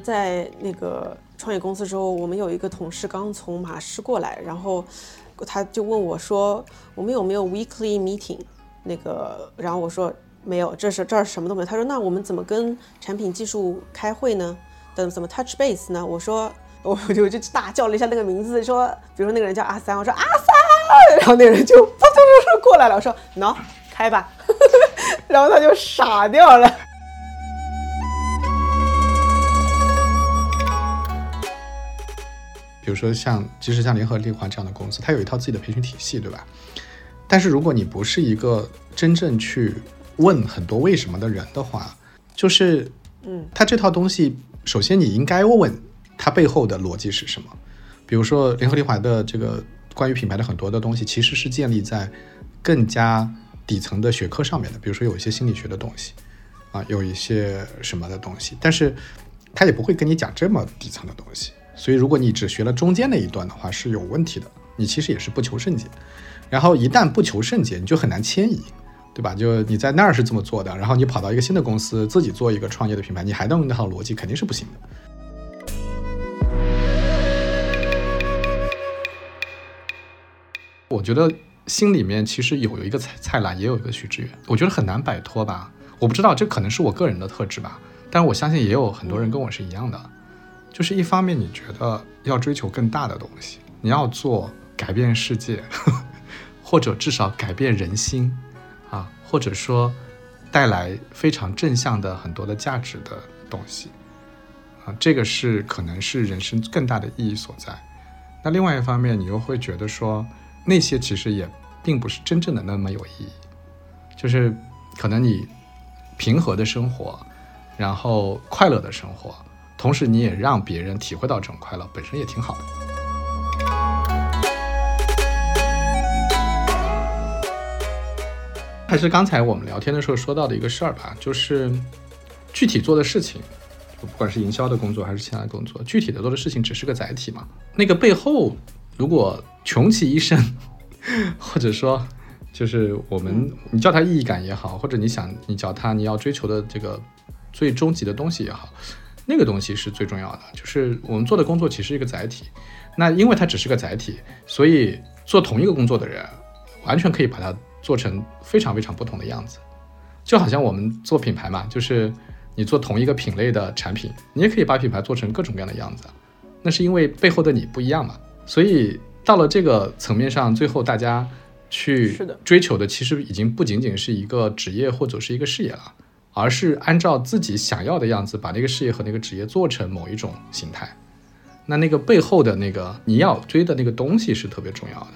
在那个创业公司之后，我们有一个同事刚从马市过来，然后他就问我说：“我们有没有 weekly meeting？” 那个，然后我说没有，这是这儿什么都没有。他说：“那我们怎么跟产品技术开会呢？等怎么 touch base 呢？”我说：“我就就大叫了一下那个名字，说，比如说那个人叫阿三，我说阿三，然后那个人就噗噗噗过来了，我说喏，开吧，然后他就傻掉了。”比如说像，即使像联合利华这样的公司，它有一套自己的培训体系，对吧？但是如果你不是一个真正去问很多为什么的人的话，就是，嗯，它这套东西，首先你应该问它背后的逻辑是什么。比如说联合利华的这个关于品牌的很多的东西，其实是建立在更加底层的学科上面的，比如说有一些心理学的东西，啊，有一些什么的东西，但是他也不会跟你讲这么底层的东西。所以，如果你只学了中间那一段的话，是有问题的。你其实也是不求甚解。然后，一旦不求甚解，你就很难迁移，对吧？就你在那儿是这么做的，然后你跑到一个新的公司自己做一个创业的品牌，你还能用那套逻辑，肯定是不行的。我觉得心里面其实有有一个蔡蔡澜，也有一个许知远，我觉得很难摆脱吧。我不知道，这可能是我个人的特质吧。但是我相信也有很多人跟我是一样的。就是一方面，你觉得要追求更大的东西，你要做改变世界，或者至少改变人心，啊，或者说带来非常正向的很多的价值的东西，啊，这个是可能是人生更大的意义所在。那另外一方面，你又会觉得说那些其实也并不是真正的那么有意义，就是可能你平和的生活，然后快乐的生活。同时，你也让别人体会到这种快乐，本身也挺好的。还是刚才我们聊天的时候说到的一个事儿吧，就是具体做的事情，不管是营销的工作还是其他的工作，具体的做的事情只是个载体嘛。那个背后，如果穷其一生，或者说就是我们你叫它意义感也好，或者你想你叫它你要追求的这个最终极的东西也好。那个东西是最重要的，就是我们做的工作其实是一个载体，那因为它只是个载体，所以做同一个工作的人，完全可以把它做成非常非常不同的样子，就好像我们做品牌嘛，就是你做同一个品类的产品，你也可以把品牌做成各种各样的样子，那是因为背后的你不一样嘛，所以到了这个层面上，最后大家去追求的其实已经不仅仅是一个职业或者是一个事业了。而是按照自己想要的样子，把那个事业和那个职业做成某一种形态。那那个背后的那个你要追的那个东西是特别重要的。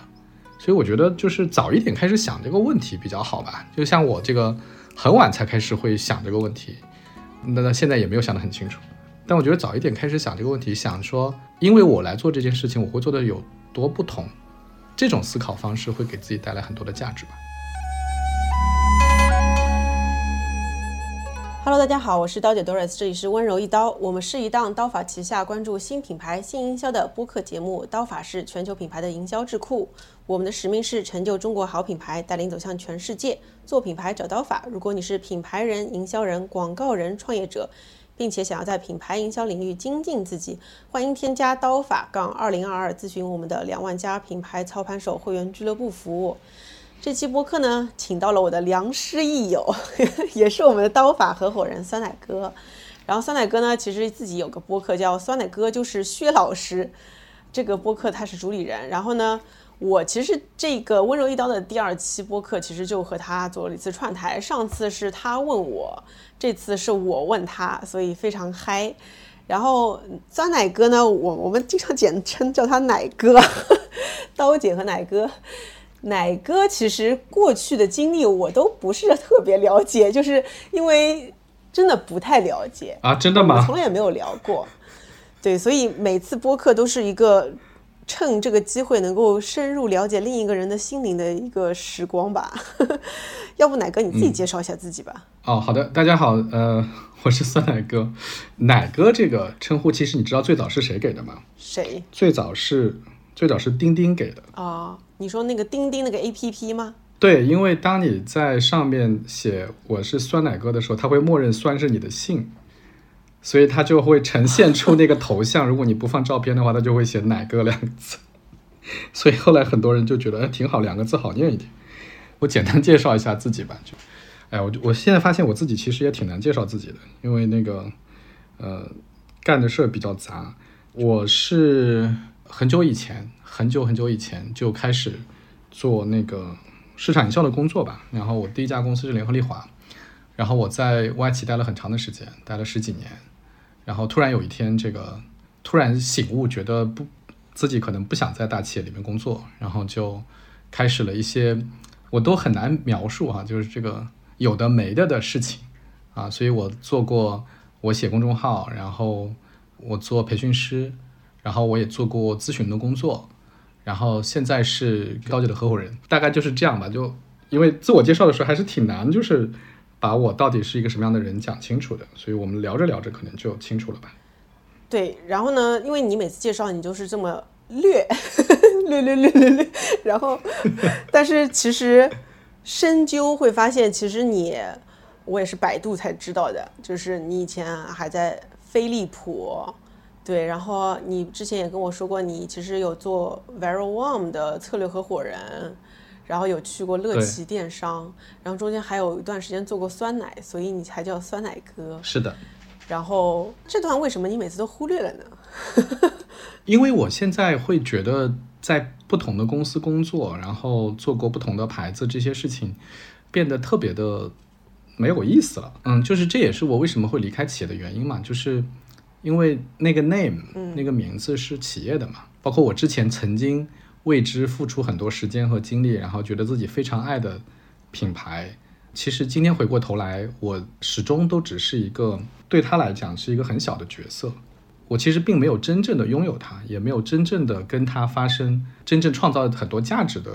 所以我觉得就是早一点开始想这个问题比较好吧。就像我这个很晚才开始会想这个问题，那那现在也没有想得很清楚。但我觉得早一点开始想这个问题，想说因为我来做这件事情，我会做的有多不同，这种思考方式会给自己带来很多的价值吧。Hello，大家好，我是刀姐 Doris，这里是温柔一刀。我们是一档刀法旗下关注新品牌、新营销的播客节目。刀法是全球品牌的营销智库。我们的使命是成就中国好品牌，带领走向全世界。做品牌找刀法。如果你是品牌人、营销人、广告人、创业者，并且想要在品牌营销领域精进自己，欢迎添加刀法杠二零二二咨询我们的两万家品牌操盘手会员俱乐部服务。这期播客呢，请到了我的良师益友，也是我们的刀法合伙人酸奶哥。然后酸奶哥呢，其实自己有个播客叫酸奶哥，就是薛老师。这个播客他是主理人。然后呢，我其实这个温柔一刀的第二期播客，其实就和他做了一次串台。上次是他问我，这次是我问他，所以非常嗨。然后酸奶哥呢，我我们经常简称叫他奶哥，刀姐和奶哥。奶哥其实过去的经历我都不是特别了解，就是因为真的不太了解啊，真的吗？从来也没有聊过，对，所以每次播客都是一个趁这个机会能够深入了解另一个人的心灵的一个时光吧。要不奶哥你自己介绍一下自己吧。哦，好的，大家好，呃，我是酸奶哥。奶哥这个称呼，其实你知道最早是谁给的吗？谁？最早是最早是丁丁给的啊。你说那个钉钉那个 A P P 吗？对，因为当你在上面写我是酸奶哥的时候，它会默认酸是你的姓，所以它就会呈现出那个头像。如果你不放照片的话，它就会写“奶哥”两个字。所以后来很多人就觉得，哎，挺好，两个字好念一点。我简单介绍一下自己吧，就，哎，我我现在发现我自己其实也挺难介绍自己的，因为那个，呃，干的事儿比较杂。我是很久以前，很久很久以前就开始做那个市场营销的工作吧。然后我第一家公司是联合利华，然后我在外企待了很长的时间，待了十几年。然后突然有一天，这个突然醒悟，觉得不。自己可能不想在大企业里面工作，然后就开始了一些我都很难描述哈，就是这个有的没的的事情啊。所以我做过，我写公众号，然后我做培训师，然后我也做过咨询的工作，然后现在是高级的合伙人，大概就是这样吧。就因为自我介绍的时候还是挺难，就是把我到底是一个什么样的人讲清楚的，所以我们聊着聊着可能就清楚了吧。对，然后呢？因为你每次介绍你就是这么略 略略略略略，然后，但是其实深究会发现，其实你我也是百度才知道的，就是你以前还在飞利浦，对，然后你之前也跟我说过，你其实有做 Very Warm 的策略合伙人，然后有去过乐奇电商，然后中间还有一段时间做过酸奶，所以你才叫酸奶哥。是的。然后这段为什么你每次都忽略了呢？因为我现在会觉得在不同的公司工作，然后做过不同的牌子，这些事情变得特别的没有意思了。嗯，就是这也是我为什么会离开企业的原因嘛，就是因为那个 name，那个名字是企业的嘛。包括我之前曾经为之付出很多时间和精力，然后觉得自己非常爱的品牌。其实今天回过头来，我始终都只是一个对他来讲是一个很小的角色。我其实并没有真正的拥有它，也没有真正的跟它发生真正创造很多价值的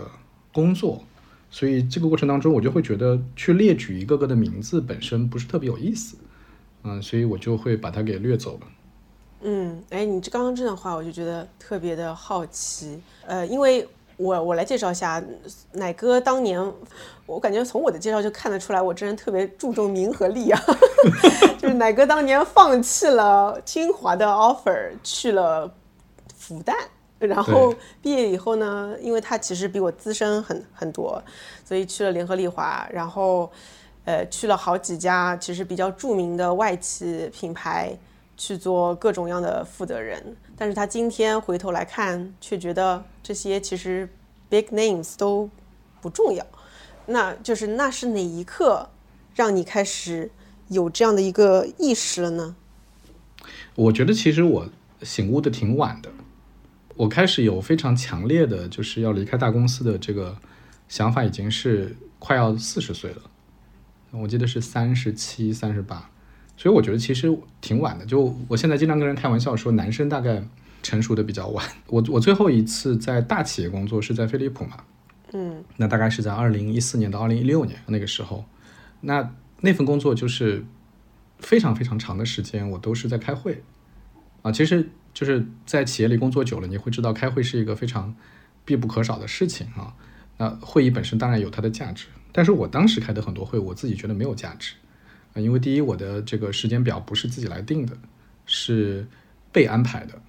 工作。所以这个过程当中，我就会觉得去列举一个个的名字本身不是特别有意思。嗯，所以我就会把它给略走了。嗯，哎，你这刚刚这段话，我就觉得特别的好奇。呃，因为。我我来介绍一下，奶哥当年，我感觉从我的介绍就看得出来，我这人特别注重名和利啊。就是奶哥当年放弃了清华的 offer，去了复旦，然后毕业以后呢，因为他其实比我资深很很多，所以去了联合利华，然后呃去了好几家其实比较著名的外企品牌去做各种样的负责人。但是他今天回头来看，却觉得这些其实 big names 都不重要。那就是那是哪一刻让你开始有这样的一个意识了呢？我觉得其实我醒悟的挺晚的。我开始有非常强烈的就是要离开大公司的这个想法，已经是快要四十岁了。我记得是三十七、三十八。所以我觉得其实挺晚的。就我现在经常跟人开玩笑说，男生大概成熟的比较晚。我我最后一次在大企业工作是在飞利浦嘛，嗯，那大概是在二零一四年到二零一六年那个时候。那那份工作就是非常非常长的时间，我都是在开会啊。其实就是在企业里工作久了，你会知道开会是一个非常必不可少的事情啊。那会议本身当然有它的价值，但是我当时开的很多会，我自己觉得没有价值。啊，因为第一，我的这个时间表不是自己来定的，是被安排的。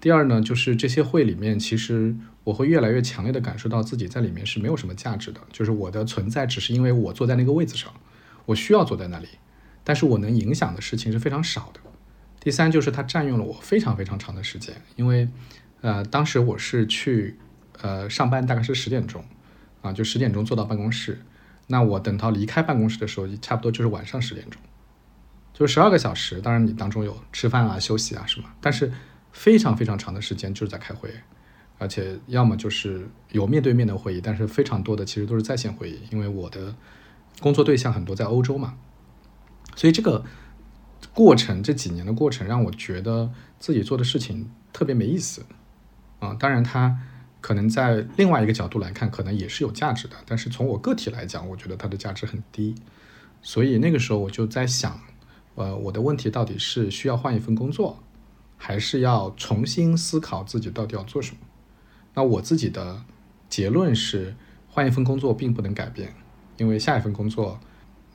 第二呢，就是这些会里面，其实我会越来越强烈的感受到自己在里面是没有什么价值的，就是我的存在只是因为我坐在那个位子上，我需要坐在那里，但是我能影响的事情是非常少的。第三，就是它占用了我非常非常长的时间，因为呃，当时我是去呃上班，大概是十点钟，啊，就十点钟坐到办公室。那我等到离开办公室的时候，差不多就是晚上十点钟，就十二个小时。当然，你当中有吃饭啊、休息啊什么，但是非常非常长的时间就是在开会，而且要么就是有面对面的会议，但是非常多的其实都是在线会议，因为我的工作对象很多在欧洲嘛，所以这个过程这几年的过程让我觉得自己做的事情特别没意思啊。当然他。可能在另外一个角度来看，可能也是有价值的。但是从我个体来讲，我觉得它的价值很低。所以那个时候我就在想，呃，我的问题到底是需要换一份工作，还是要重新思考自己到底要做什么？那我自己的结论是，换一份工作并不能改变，因为下一份工作，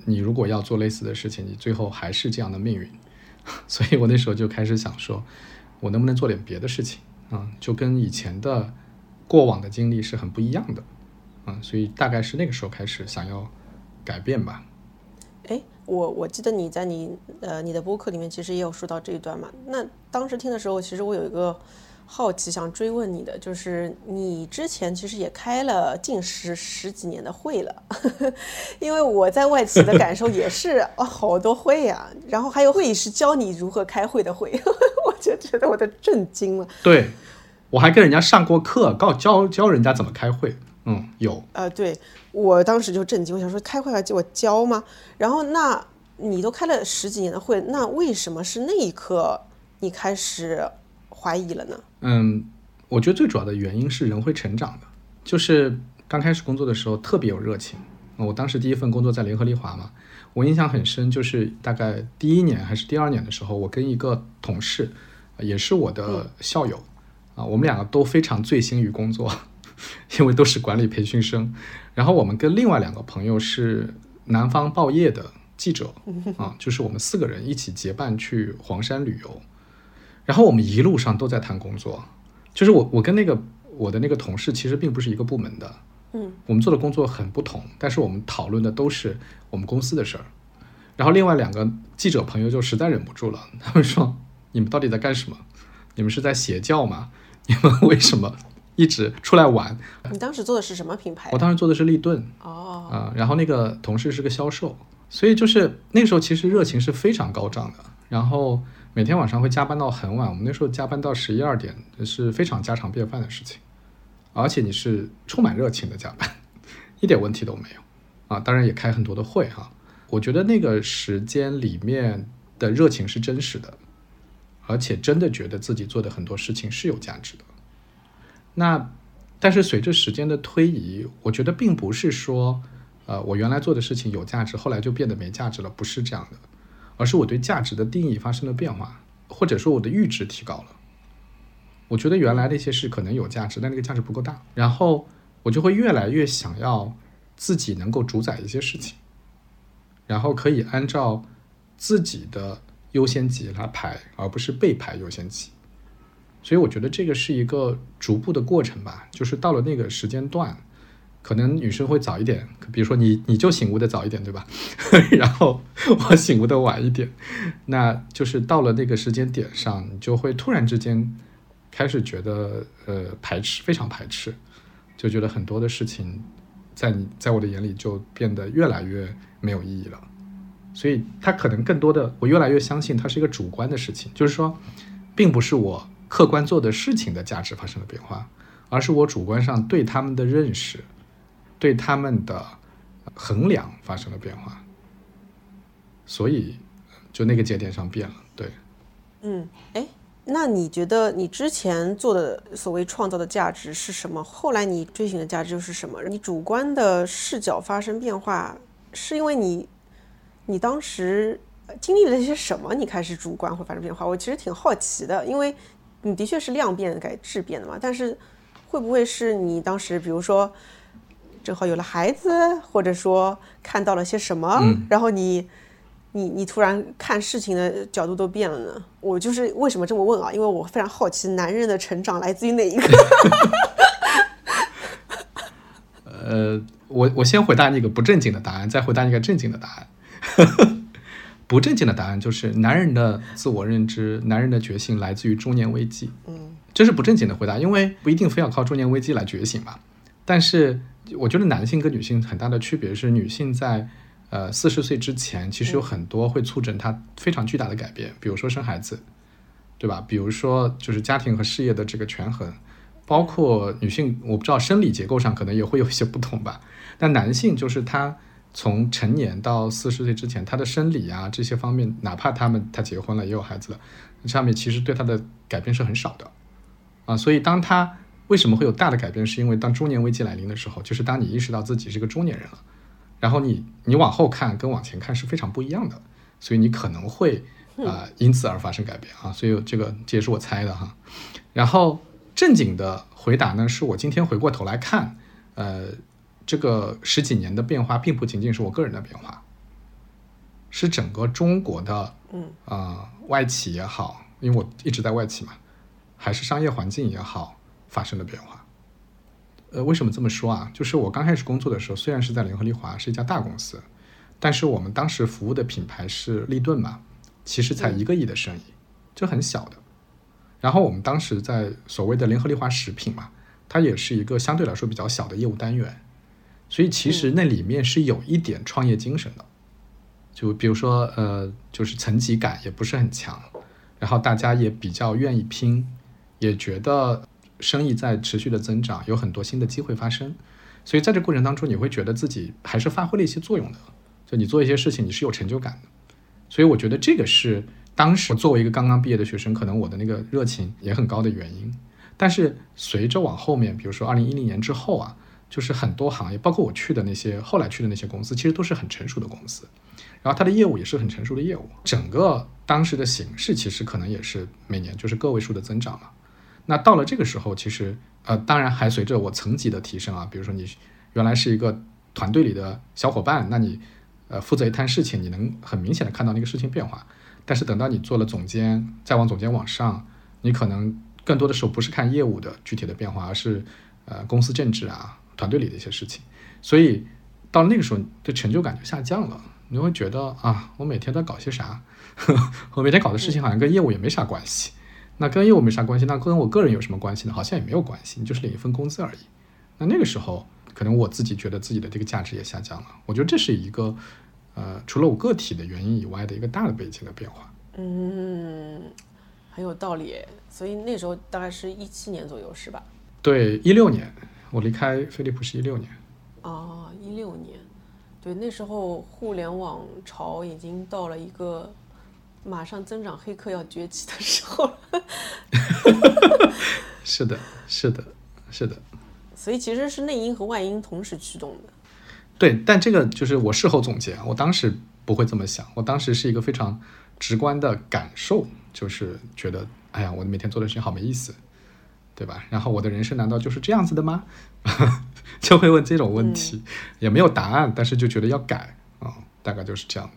你如果要做类似的事情，你最后还是这样的命运。所以我那时候就开始想说，我能不能做点别的事情啊？就跟以前的过往的经历是很不一样的，啊，所以大概是那个时候开始想要改变吧。哎，我我记得你在你呃你的播客里面其实也有说到这一段嘛。那当时听的时候，其实我有一个。好奇想追问你的，就是你之前其实也开了近十十几年的会了，因为我在外企的感受也是啊，好多会呀，然后还有会议是教你如何开会的会，我就觉得我都震惊了。对，我还跟人家上过课，告教教人家怎么开会。嗯，有。呃，对我当时就震惊，我想说开会还给我教吗？然后那你都开了十几年的会，那为什么是那一刻你开始？怀疑了呢？嗯，我觉得最主要的原因是人会成长的。就是刚开始工作的时候特别有热情。我当时第一份工作在联合利华嘛，我印象很深，就是大概第一年还是第二年的时候，我跟一个同事，也是我的校友啊，我们两个都非常醉心于工作，因为都是管理培训生。然后我们跟另外两个朋友是南方报业的记者 啊，就是我们四个人一起结伴去黄山旅游。然后我们一路上都在谈工作，就是我我跟那个我的那个同事其实并不是一个部门的，嗯，我们做的工作很不同，但是我们讨论的都是我们公司的事儿。然后另外两个记者朋友就实在忍不住了，他们说：“你们到底在干什么？你们是在邪教吗？你们为什么一直出来玩？”你当时做的是什么品牌？我当时做的是立顿。哦，啊，然后那个同事是个销售，所以就是那个时候其实热情是非常高涨的，然后。每天晚上会加班到很晚，我们那时候加班到十一二点是非常家常便饭的事情，而且你是充满热情的加班，一点问题都没有啊！当然也开很多的会哈。我觉得那个时间里面的热情是真实的，而且真的觉得自己做的很多事情是有价值的。那但是随着时间的推移，我觉得并不是说，呃，我原来做的事情有价值，后来就变得没价值了，不是这样的。而是我对价值的定义发生了变化，或者说我的阈值提高了。我觉得原来那些事可能有价值，但那个价值不够大，然后我就会越来越想要自己能够主宰一些事情，然后可以按照自己的优先级来排，而不是被排优先级。所以我觉得这个是一个逐步的过程吧，就是到了那个时间段。可能女生会早一点，比如说你你就醒悟的早一点，对吧？然后我醒悟的晚一点，那就是到了那个时间点上，你就会突然之间开始觉得呃排斥，非常排斥，就觉得很多的事情在你在我的眼里就变得越来越没有意义了。所以它可能更多的，我越来越相信它是一个主观的事情，就是说，并不是我客观做的事情的价值发生了变化，而是我主观上对他们的认识。对他们的衡量发生了变化，所以就那个节点上变了。对，嗯，哎，那你觉得你之前做的所谓创造的价值是什么？后来你追寻的价值又是什么？你主观的视角发生变化，是因为你你当时经历了一些什么？你开始主观会发生变化？我其实挺好奇的，因为你的确是量变改质变的嘛。但是会不会是你当时，比如说？正好有了孩子，或者说看到了些什么，然后你，你，你突然看事情的角度都变了呢？我就是为什么这么问啊？因为我非常好奇，男人的成长来自于哪一个？呃，我我先回答那个不正经的答案，再回答你个正经的答案。不正经的答案就是，男人的自我认知、男人的觉醒来自于中年危机。嗯，这是不正经的回答，因为不一定非要靠中年危机来觉醒嘛。但是。我觉得男性跟女性很大的区别是，女性在呃四十岁之前，其实有很多会促成她非常巨大的改变，比如说生孩子，对吧？比如说就是家庭和事业的这个权衡，包括女性，我不知道生理结构上可能也会有一些不同吧。但男性就是他从成年到四十岁之前，他的生理啊这些方面，哪怕他们他结婚了也有孩子了，上面其实对他的改变是很少的啊。所以当他为什么会有大的改变？是因为当中年危机来临的时候，就是当你意识到自己是个中年人了，然后你你往后看跟往前看是非常不一样的，所以你可能会啊因此而发生改变啊。所以这个这也是我猜的哈。然后正经的回答呢，是我今天回过头来看，呃，这个十几年的变化并不仅仅是我个人的变化，是整个中国的，嗯啊、外企也好，因为我一直在外企嘛，还是商业环境也好，发生了变化。呃，为什么这么说啊？就是我刚开始工作的时候，虽然是在联合利华是一家大公司，但是我们当时服务的品牌是立顿嘛，其实才一个亿的生意，就很小的。然后我们当时在所谓的联合利华食品嘛，它也是一个相对来说比较小的业务单元，所以其实那里面是有一点创业精神的。就比如说，呃，就是层级感也不是很强，然后大家也比较愿意拼，也觉得生意在持续的增长，有很多新的机会发生，所以在这过程当中，你会觉得自己还是发挥了一些作用的。就你做一些事情，你是有成就感的。所以我觉得这个是当时作为一个刚刚毕业的学生，可能我的那个热情也很高的原因。但是随着往后面，比如说二零一零年之后啊，就是很多行业，包括我去的那些后来去的那些公司，其实都是很成熟的公司。然后它的业务也是很成熟的业务，整个当时的形势其实可能也是每年就是个位数的增长了。那到了这个时候，其实呃，当然还随着我层级的提升啊，比如说你原来是一个团队里的小伙伴，那你呃负责一摊事情，你能很明显的看到那个事情变化。但是等到你做了总监，再往总监往上，你可能更多的时候不是看业务的具体的变化，而是呃公司政治啊、团队里的一些事情。所以到那个时候，的成就感就下降了。你会觉得啊，我每天在搞些啥？我每天搞的事情好像跟业务也没啥关系。那跟业务没啥关系，那跟我个人有什么关系呢？好像也没有关系，你就是领一份工资而已。那那个时候，可能我自己觉得自己的这个价值也下降了。我觉得这是一个呃，除了我个体的原因以外的一个大的背景的变化。嗯，很有道理耶。所以那时候大概是一七年左右，是吧？对，一六年我离开飞利浦是一六年。啊，一六年，对，那时候互联网潮已经到了一个马上增长黑客要崛起的时候了。是的，是的，是的。所以其实是内因和外因同时驱动的。对，但这个就是我事后总结啊，我当时不会这么想，我当时是一个非常直观的感受，就是觉得，哎呀，我每天做的事情好没意思，对吧？然后我的人生难道就是这样子的吗？就会问这种问题，也没有答案，但是就觉得要改啊、大概就是这样。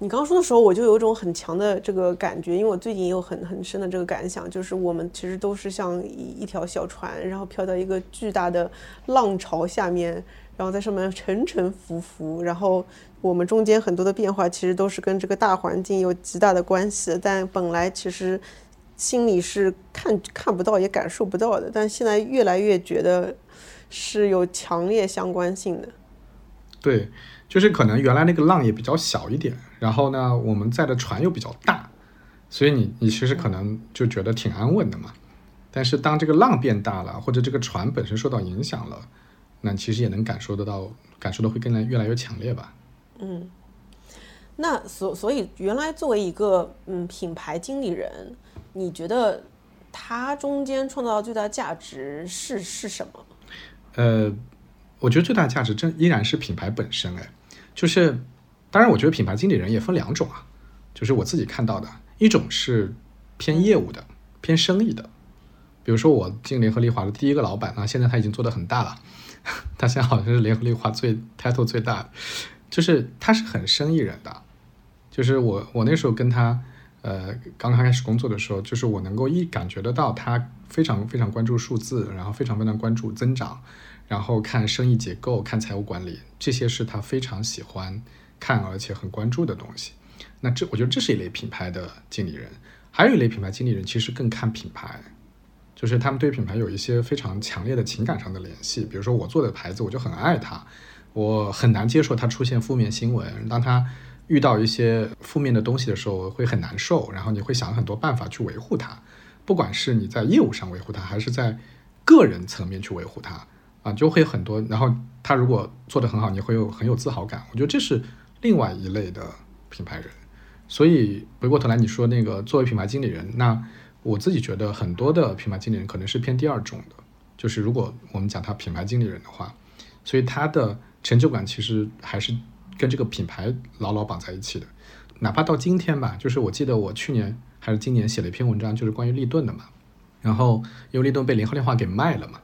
你刚刚说的时候，我就有一种很强的这个感觉，因为我最近也有很很深的这个感想，就是我们其实都是像一一条小船，然后飘到一个巨大的浪潮下面，然后在上面沉沉浮浮，然后我们中间很多的变化其实都是跟这个大环境有极大的关系，但本来其实心里是看看不到也感受不到的，但现在越来越觉得是有强烈相关性的。对，就是可能原来那个浪也比较小一点，然后呢，我们在的船又比较大，所以你你其实可能就觉得挺安稳的嘛。但是当这个浪变大了，或者这个船本身受到影响了，那其实也能感受得到，感受的会更来越来越强烈吧。嗯那所所以原来作为一个嗯品牌经理人，你觉得他中间创造的最大价值是是什么？呃，我觉得最大价值真依然是品牌本身，哎，就是当然，我觉得品牌经理人也分两种啊，就是我自己看到的，一种是偏业务的、偏生意的，比如说我进联合利华的第一个老板啊，现在他已经做得很大了，他现在好像是联合利华最 title 最大的，就是他是很生意人的，就是我我那时候跟他呃刚刚开始工作的时候，就是我能够一感觉得到他非常非常关注数字，然后非常非常关注增长，然后看生意结构、看财务管理，这些是他非常喜欢看而且很关注的东西。那这我觉得这是一类品牌的经理人，还有一类品牌经理人其实更看品牌，就是他们对品牌有一些非常强烈的情感上的联系。比如说我做的牌子，我就很爱它，我很难接受它出现负面新闻。当它遇到一些负面的东西的时候，会很难受，然后你会想很多办法去维护它，不管是你在业务上维护它，还是在个人层面去维护它，啊，就会有很多。然后他如果做得很好，你会有很有自豪感。我觉得这是另外一类的品牌人。所以回过头来，你说那个作为品牌经理人，那我自己觉得很多的品牌经理人可能是偏第二种的，就是如果我们讲他品牌经理人的话，所以他的成就感其实还是跟这个品牌牢牢绑在一起的。哪怕到今天吧，就是我记得我去年还是今年写了一篇文章，就是关于立顿的嘛，然后因为立顿被联合利华给卖了嘛，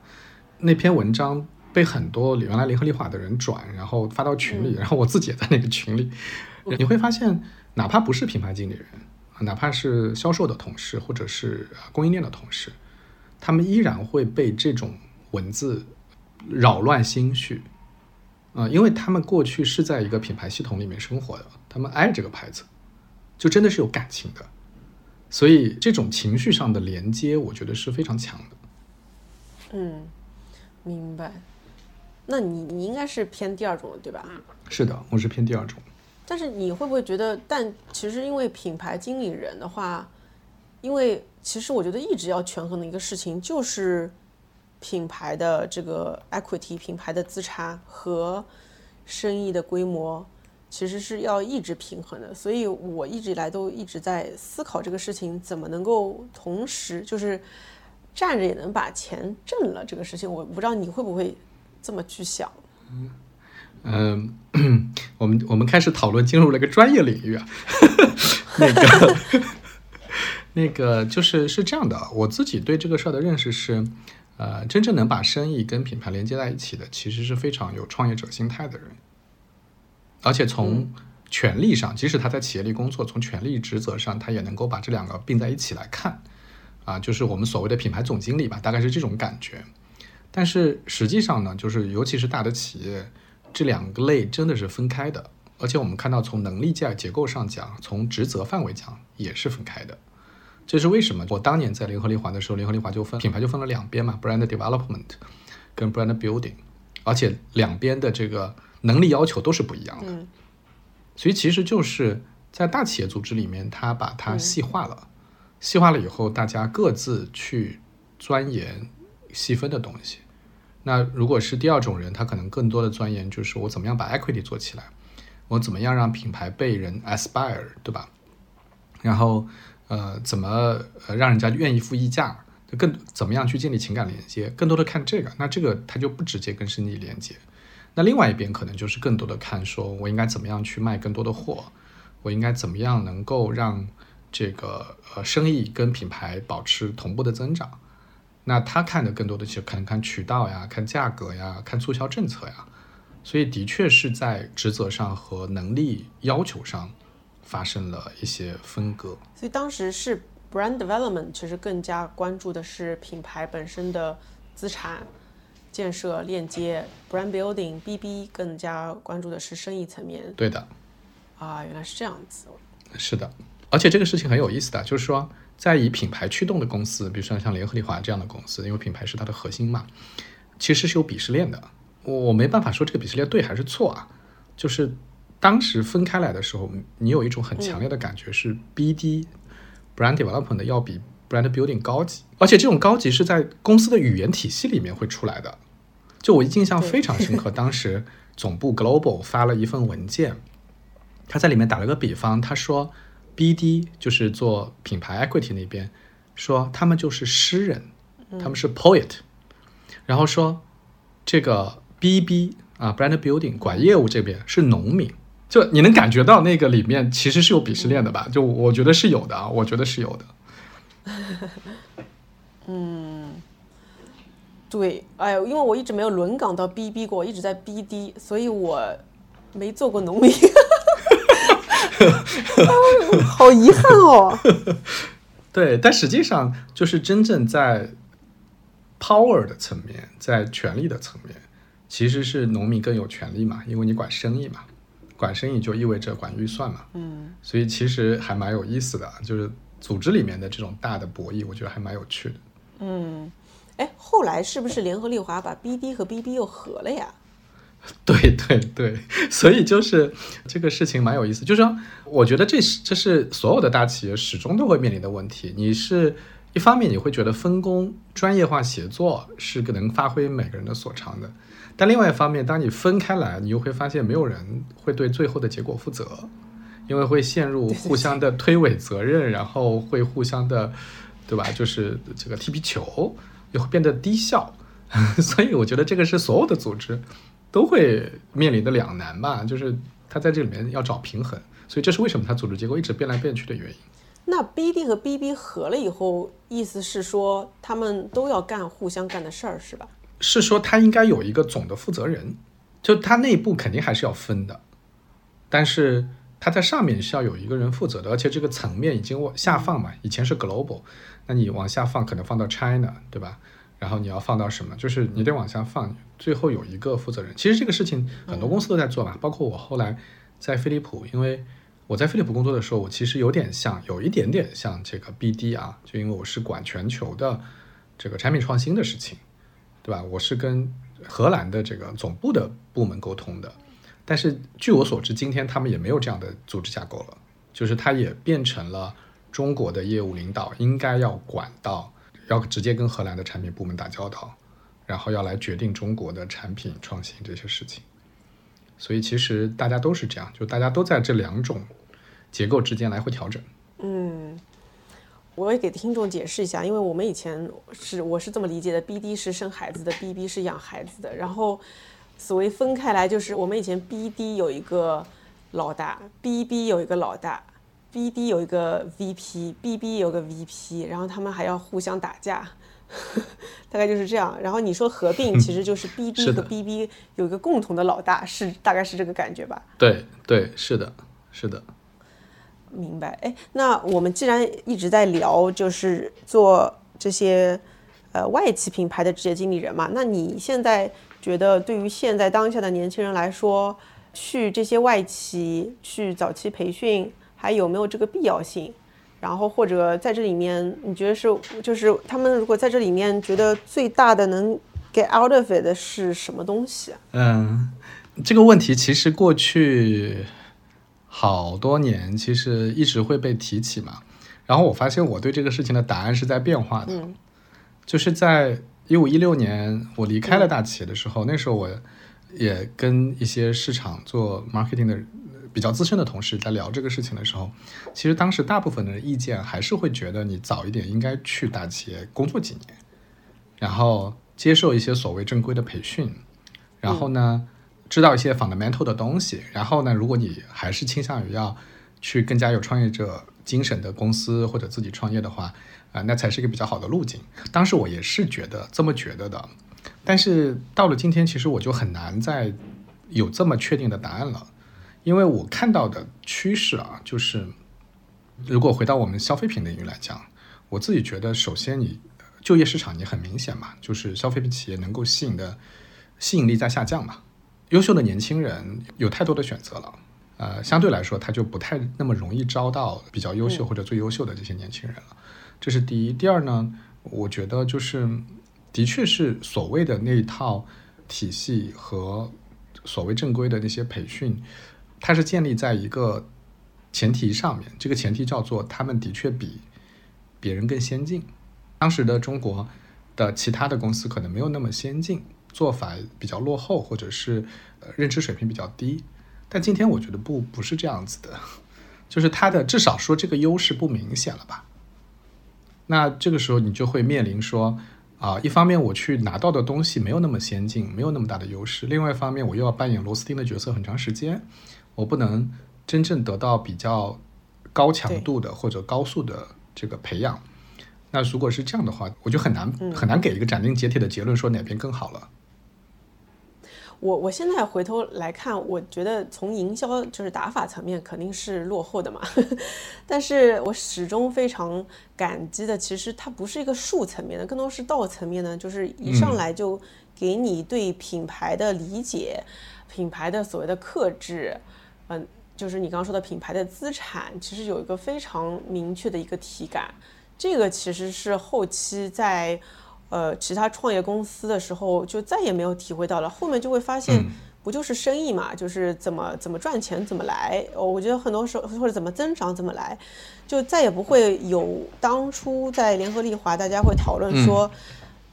那篇文章被很多原来联合利华的人转，然后发到群里，然后我自己也在那个群里，你会发现，哪怕不是品牌经理人，哪怕是销售的同事或者是供应链的同事，他们依然会被这种文字扰乱心绪，啊，因为他们过去是在一个品牌系统里面生活的，他们爱这个牌子，就真的是有感情的，所以这种情绪上的连接，我觉得是非常强的。嗯，明白。那你你应该是偏第二种对吧？是的，我是偏第二种。但是你会不会觉得？但其实因为品牌经理人的话，因为其实我觉得一直要权衡的一个事情就是品牌的这个 equity，品牌的资产和生意的规模，其实是要一直平衡的。所以我一直以来都一直在思考这个事情怎么能够同时就是站着也能把钱挣了这个事情。我不知道你会不会。这么去想，嗯，我们我们开始讨论进入了一个专业领域啊，那个 那个就是是这样的，我自己对这个事儿的认识是，呃，真正能把生意跟品牌连接在一起的，其实是非常有创业者心态的人，而且从权力上，即使他在企业里工作，从权力职责上，他也能够把这两个并在一起来看，啊，就是我们所谓的品牌总经理吧，大概是这种感觉。但是实际上呢，就是尤其是大的企业，这两个类真的是分开的。而且我们看到，从能力架结构上讲，从职责范围讲也是分开的。这是为什么？我当年在联合利华的时候，联合利华就分品牌就分了两边嘛，brand development 跟 brand building，而且两边的这个能力要求都是不一样的。所以其实就是在大企业组织里面，它把它细化了，细化了以后，大家各自去钻研细分的东西。那如果是第二种人，他可能更多的钻研就是我怎么样把 equity 做起来，我怎么样让品牌被人 aspire，对吧？然后呃，怎么呃让人家愿意付溢价，更怎么样去建立情感连接，更多的看这个。那这个他就不直接跟生意连接。那另外一边可能就是更多的看，说我应该怎么样去卖更多的货，我应该怎么样能够让这个呃生意跟品牌保持同步的增长。那他看的更多的其实可能看渠道呀，看价格呀，看促销政策呀，所以的确是在职责上和能力要求上发生了一些分割。所以当时是 brand development，其实更加关注的是品牌本身的资产建设链接；brand building，BB 更加关注的是生意层面。对的。啊，原来是这样子。是的，而且这个事情很有意思的，就是说。在以品牌驱动的公司，比如说像联合利华这样的公司，因为品牌是它的核心嘛，其实是有鄙视链的。我我没办法说这个鄙视链对还是错啊。就是当时分开来的时候，你有一种很强烈的感觉是 BD brand development 要比 brand building 高级，而且这种高级是在公司的语言体系里面会出来的。就我印象非常深刻，当时总部 global 发了一份文件，他在里面打了个比方，他说。BD 就是做品牌 equity 那边，说他们就是诗人，他们是 poet，然后说这个 BB 啊 brand building 管业务这边是农民，就你能感觉到那个里面其实是有鄙视链的吧？就我觉得是有的啊，我觉得是有的。嗯，对，哎呦，因为我一直没有轮岗到 BB 过，我一直在 BD，所以我没做过农民。好遗憾哦。对，但实际上就是真正在 power 的层面，在权力的层面，其实是农民更有权利嘛，因为你管生意嘛，管生意就意味着管预算嘛。嗯，所以其实还蛮有意思的，就是组织里面的这种大的博弈，我觉得还蛮有趣的。嗯，哎，后来是不是联合利华把 BD 和 BB 又合了呀？对对对，所以就是这个事情蛮有意思，就是说，我觉得这是这是所有的大企业始终都会面临的问题。你是一方面你会觉得分工专业化协作是个能发挥每个人的所长的，但另外一方面，当你分开来，你又会发现没有人会对最后的结果负责，因为会陷入互相的推诿责任，然后会互相的，对吧？就是这个踢皮球，也会变得低效。所以我觉得这个是所有的组织。都会面临的两难吧，就是他在这里面要找平衡，所以这是为什么他组织结构一直变来变去的原因。那 BD 和 BB 合了以后，意思是说他们都要干互相干的事儿，是吧？是说他应该有一个总的负责人，就他内部肯定还是要分的，但是他在上面是要有一个人负责的，而且这个层面已经往下放嘛，以前是 global，那你往下放可能放到 China，对吧？然后你要放到什么？就是你得往下放，最后有一个负责人。其实这个事情很多公司都在做嘛，包括我后来在飞利浦，因为我在飞利浦工作的时候，我其实有点像，有一点点像这个 BD 啊，就因为我是管全球的这个产品创新的事情，对吧？我是跟荷兰的这个总部的部门沟通的，但是据我所知，今天他们也没有这样的组织架构了，就是它也变成了中国的业务领导应该要管到。要直接跟荷兰的产品部门打交道，然后要来决定中国的产品创新这些事情，所以其实大家都是这样，就大家都在这两种结构之间来回调整。嗯，我也给听众解释一下，因为我们以前是我是这么理解的，BD 是生孩子的，BB 是养孩子的，然后所谓分开来就是我们以前 BD 有一个老大，BB 有一个老大。BD 有一个 VP，BB 有个 VP，然后他们还要互相打架，大概就是这样。然后你说合并，其实就是 BD 和 BB 有一个共同的老大，是大概是这个感觉吧？对对，是的，是的。明白。哎，那我们既然一直在聊，就是做这些呃外企品牌的职业经理人嘛，那你现在觉得对于现在当下的年轻人来说，去这些外企去早期培训？还有没有这个必要性？然后或者在这里面，你觉得是就是他们如果在这里面觉得最大的能 get out of it 的是什么东西？嗯，这个问题其实过去好多年其实一直会被提起嘛。然后我发现我对这个事情的答案是在变化的。嗯，就是在一五一六年我离开了大企业的时候，那时候我也跟一些市场做 marketing 的。比较资深的同事在聊这个事情的时候，其实当时大部分的意见还是会觉得你早一点应该去大企业工作几年，然后接受一些所谓正规的培训，然后呢，知道一些 fundamental 的东西，然后呢，如果你还是倾向于要去更加有创业者精神的公司或者自己创业的话，啊，那才是一个比较好的路径。当时我也是觉得这么觉得的，但是到了今天，其实我就很难再有这么确定的答案了。因为我看到的趋势啊，就是如果回到我们消费品领域来讲，我自己觉得，首先你就业市场你很明显嘛，就是消费品企业能够吸引的吸引力在下降嘛。优秀的年轻人有太多的选择了，呃，相对来说他就不太那么容易招到比较优秀或者最优秀的这些年轻人了。这是第一。第二呢，我觉得就是的确是所谓的那一套体系和所谓正规的那些培训。它是建立在一个前提上面，这个前提叫做他们的确比别人更先进。当时的中国的其他的公司可能没有那么先进，做法比较落后，或者是呃认知水平比较低。但今天我觉得不不是这样子的，就是它的至少说这个优势不明显了吧？那这个时候你就会面临说啊，一方面我去拿到的东西没有那么先进，没有那么大的优势；另外一方面我又要扮演螺丝钉的角色很长时间。我不能真正得到比较高强度的或者高速的这个培养，那如果是这样的话，我就很难很难给一个斩钉截铁的结论说哪边更好了。我我现在回头来看，我觉得从营销就是打法层面肯定是落后的嘛，但是我始终非常感激的，其实它不是一个术层面的，更多是道层面的，就是一上来就给你对品牌的理解，品牌的所谓的克制。嗯，就是你刚刚说的品牌的资产，其实有一个非常明确的一个体感。这个其实是后期在呃其他创业公司的时候就再也没有体会到了。后面就会发现，不就是生意嘛，就是怎么怎么赚钱怎么来。我觉得很多时候或者怎么增长怎么来，就再也不会有当初在联合利华大家会讨论说。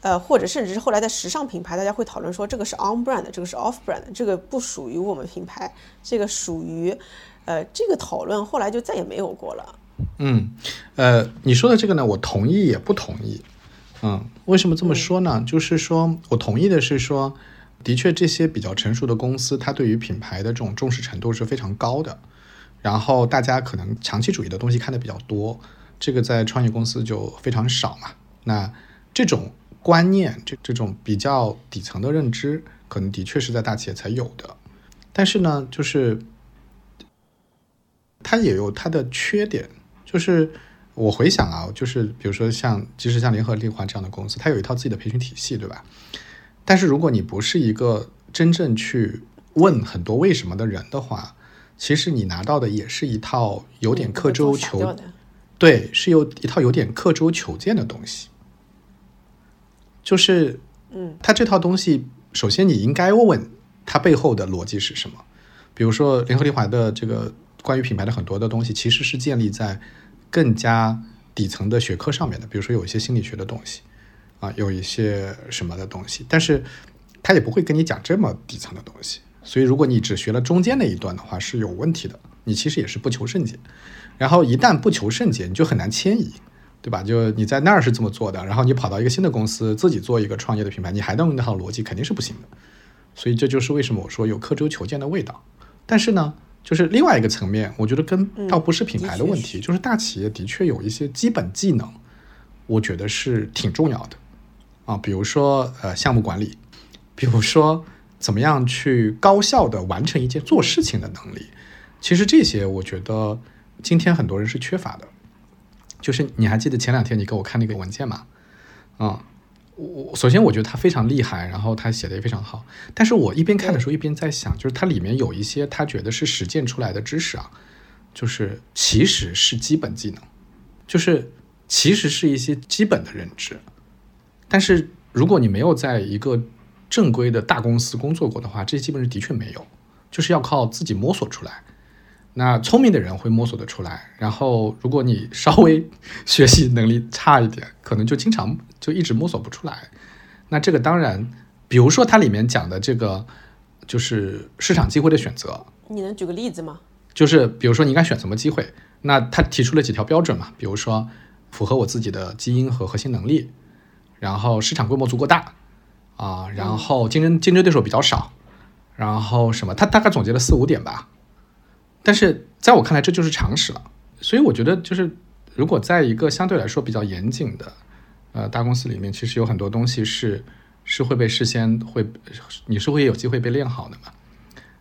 呃，或者甚至是后来的时尚品牌，大家会讨论说这个是 on brand，这个是 off brand，这个不属于我们品牌，这个属于，呃，这个讨论后来就再也没有过了。嗯，呃，你说的这个呢，我同意也不同意。嗯，为什么这么说呢？就是说我同意的是说，的确这些比较成熟的公司，它对于品牌的这种重视程度是非常高的。然后大家可能长期主义的东西看的比较多，这个在创业公司就非常少嘛。那这种。观念，这这种比较底层的认知，可能的确是在大企业才有的。但是呢，就是它也有它的缺点，就是我回想啊，就是比如说像，即使像联合利华这样的公司，它有一套自己的培训体系，对吧？但是如果你不是一个真正去问很多为什么的人的话，其实你拿到的也是一套有点刻舟求，对，是有一套有点刻舟求剑的东西。就是，嗯，它这套东西，首先你应该问它背后的逻辑是什么。比如说联合利华的这个关于品牌的很多的东西，其实是建立在更加底层的学科上面的，比如说有一些心理学的东西。啊，有一些什么的东西，但是他也不会跟你讲这么底层的东西。所以，如果你只学了中间那一段的话，是有问题的。你其实也是不求甚解。然后一旦不求甚解，你就很难迁移，对吧？就你在那儿是这么做的，然后你跑到一个新的公司自己做一个创业的品牌，你还能用那套逻辑，肯定是不行的。所以这就是为什么我说有刻舟求剑的味道。但是呢，就是另外一个层面，我觉得跟倒不是品牌的问题，就是大企业的确有一些基本技能，我觉得是挺重要的。啊，比如说呃项目管理，比如说怎么样去高效的完成一件做事情的能力，其实这些我觉得今天很多人是缺乏的。就是你还记得前两天你给我看那个文件吗？啊，我首先我觉得他非常厉害，然后他写的也非常好，但是我一边看的时候一边在想，就是它里面有一些他觉得是实践出来的知识啊，就是其实是基本技能，就是其实是一些基本的认知。但是如果你没有在一个正规的大公司工作过的话，这些基本是的确没有，就是要靠自己摸索出来。那聪明的人会摸索得出来，然后如果你稍微学习能力差一点，可能就经常就一直摸索不出来。那这个当然，比如说它里面讲的这个就是市场机会的选择，你能举个例子吗？就是比如说你应该选什么机会？那他提出了几条标准嘛，比如说符合我自己的基因和核心能力。然后市场规模足够大，啊，然后竞争竞争对手比较少，然后什么？他大概总结了四五点吧。但是在我看来，这就是常识了。所以我觉得，就是如果在一个相对来说比较严谨的呃大公司里面，其实有很多东西是是会被事先会你是会有机会被练好的嘛。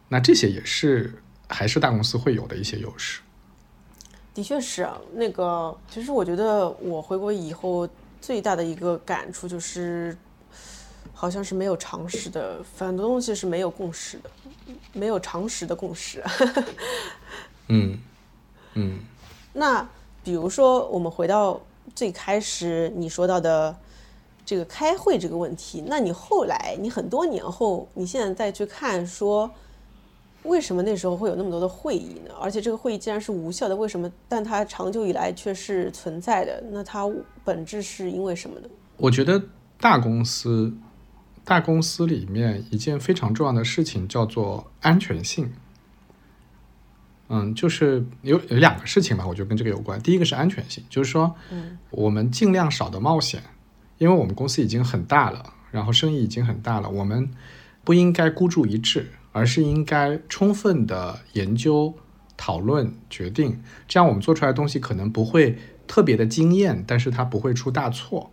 那这些也是还是大公司会有的一些优势。的确是啊，那个其实我觉得我回国以后。最大的一个感触就是，好像是没有常识的，很多东西是没有共识的，没有常识的共识。嗯嗯。那比如说，我们回到最开始你说到的这个开会这个问题，那你后来，你很多年后，你现在再去看说。为什么那时候会有那么多的会议呢？而且这个会议既然是无效的，为什么？但它长久以来却是存在的。那它本质是因为什么呢？我觉得大公司，大公司里面一件非常重要的事情叫做安全性。嗯，就是有有两个事情吧，我觉得跟这个有关。第一个是安全性，就是说，嗯，我们尽量少的冒险，因为我们公司已经很大了，然后生意已经很大了，我们不应该孤注一掷。而是应该充分的研究、讨论、决定，这样我们做出来的东西可能不会特别的惊艳，但是它不会出大错。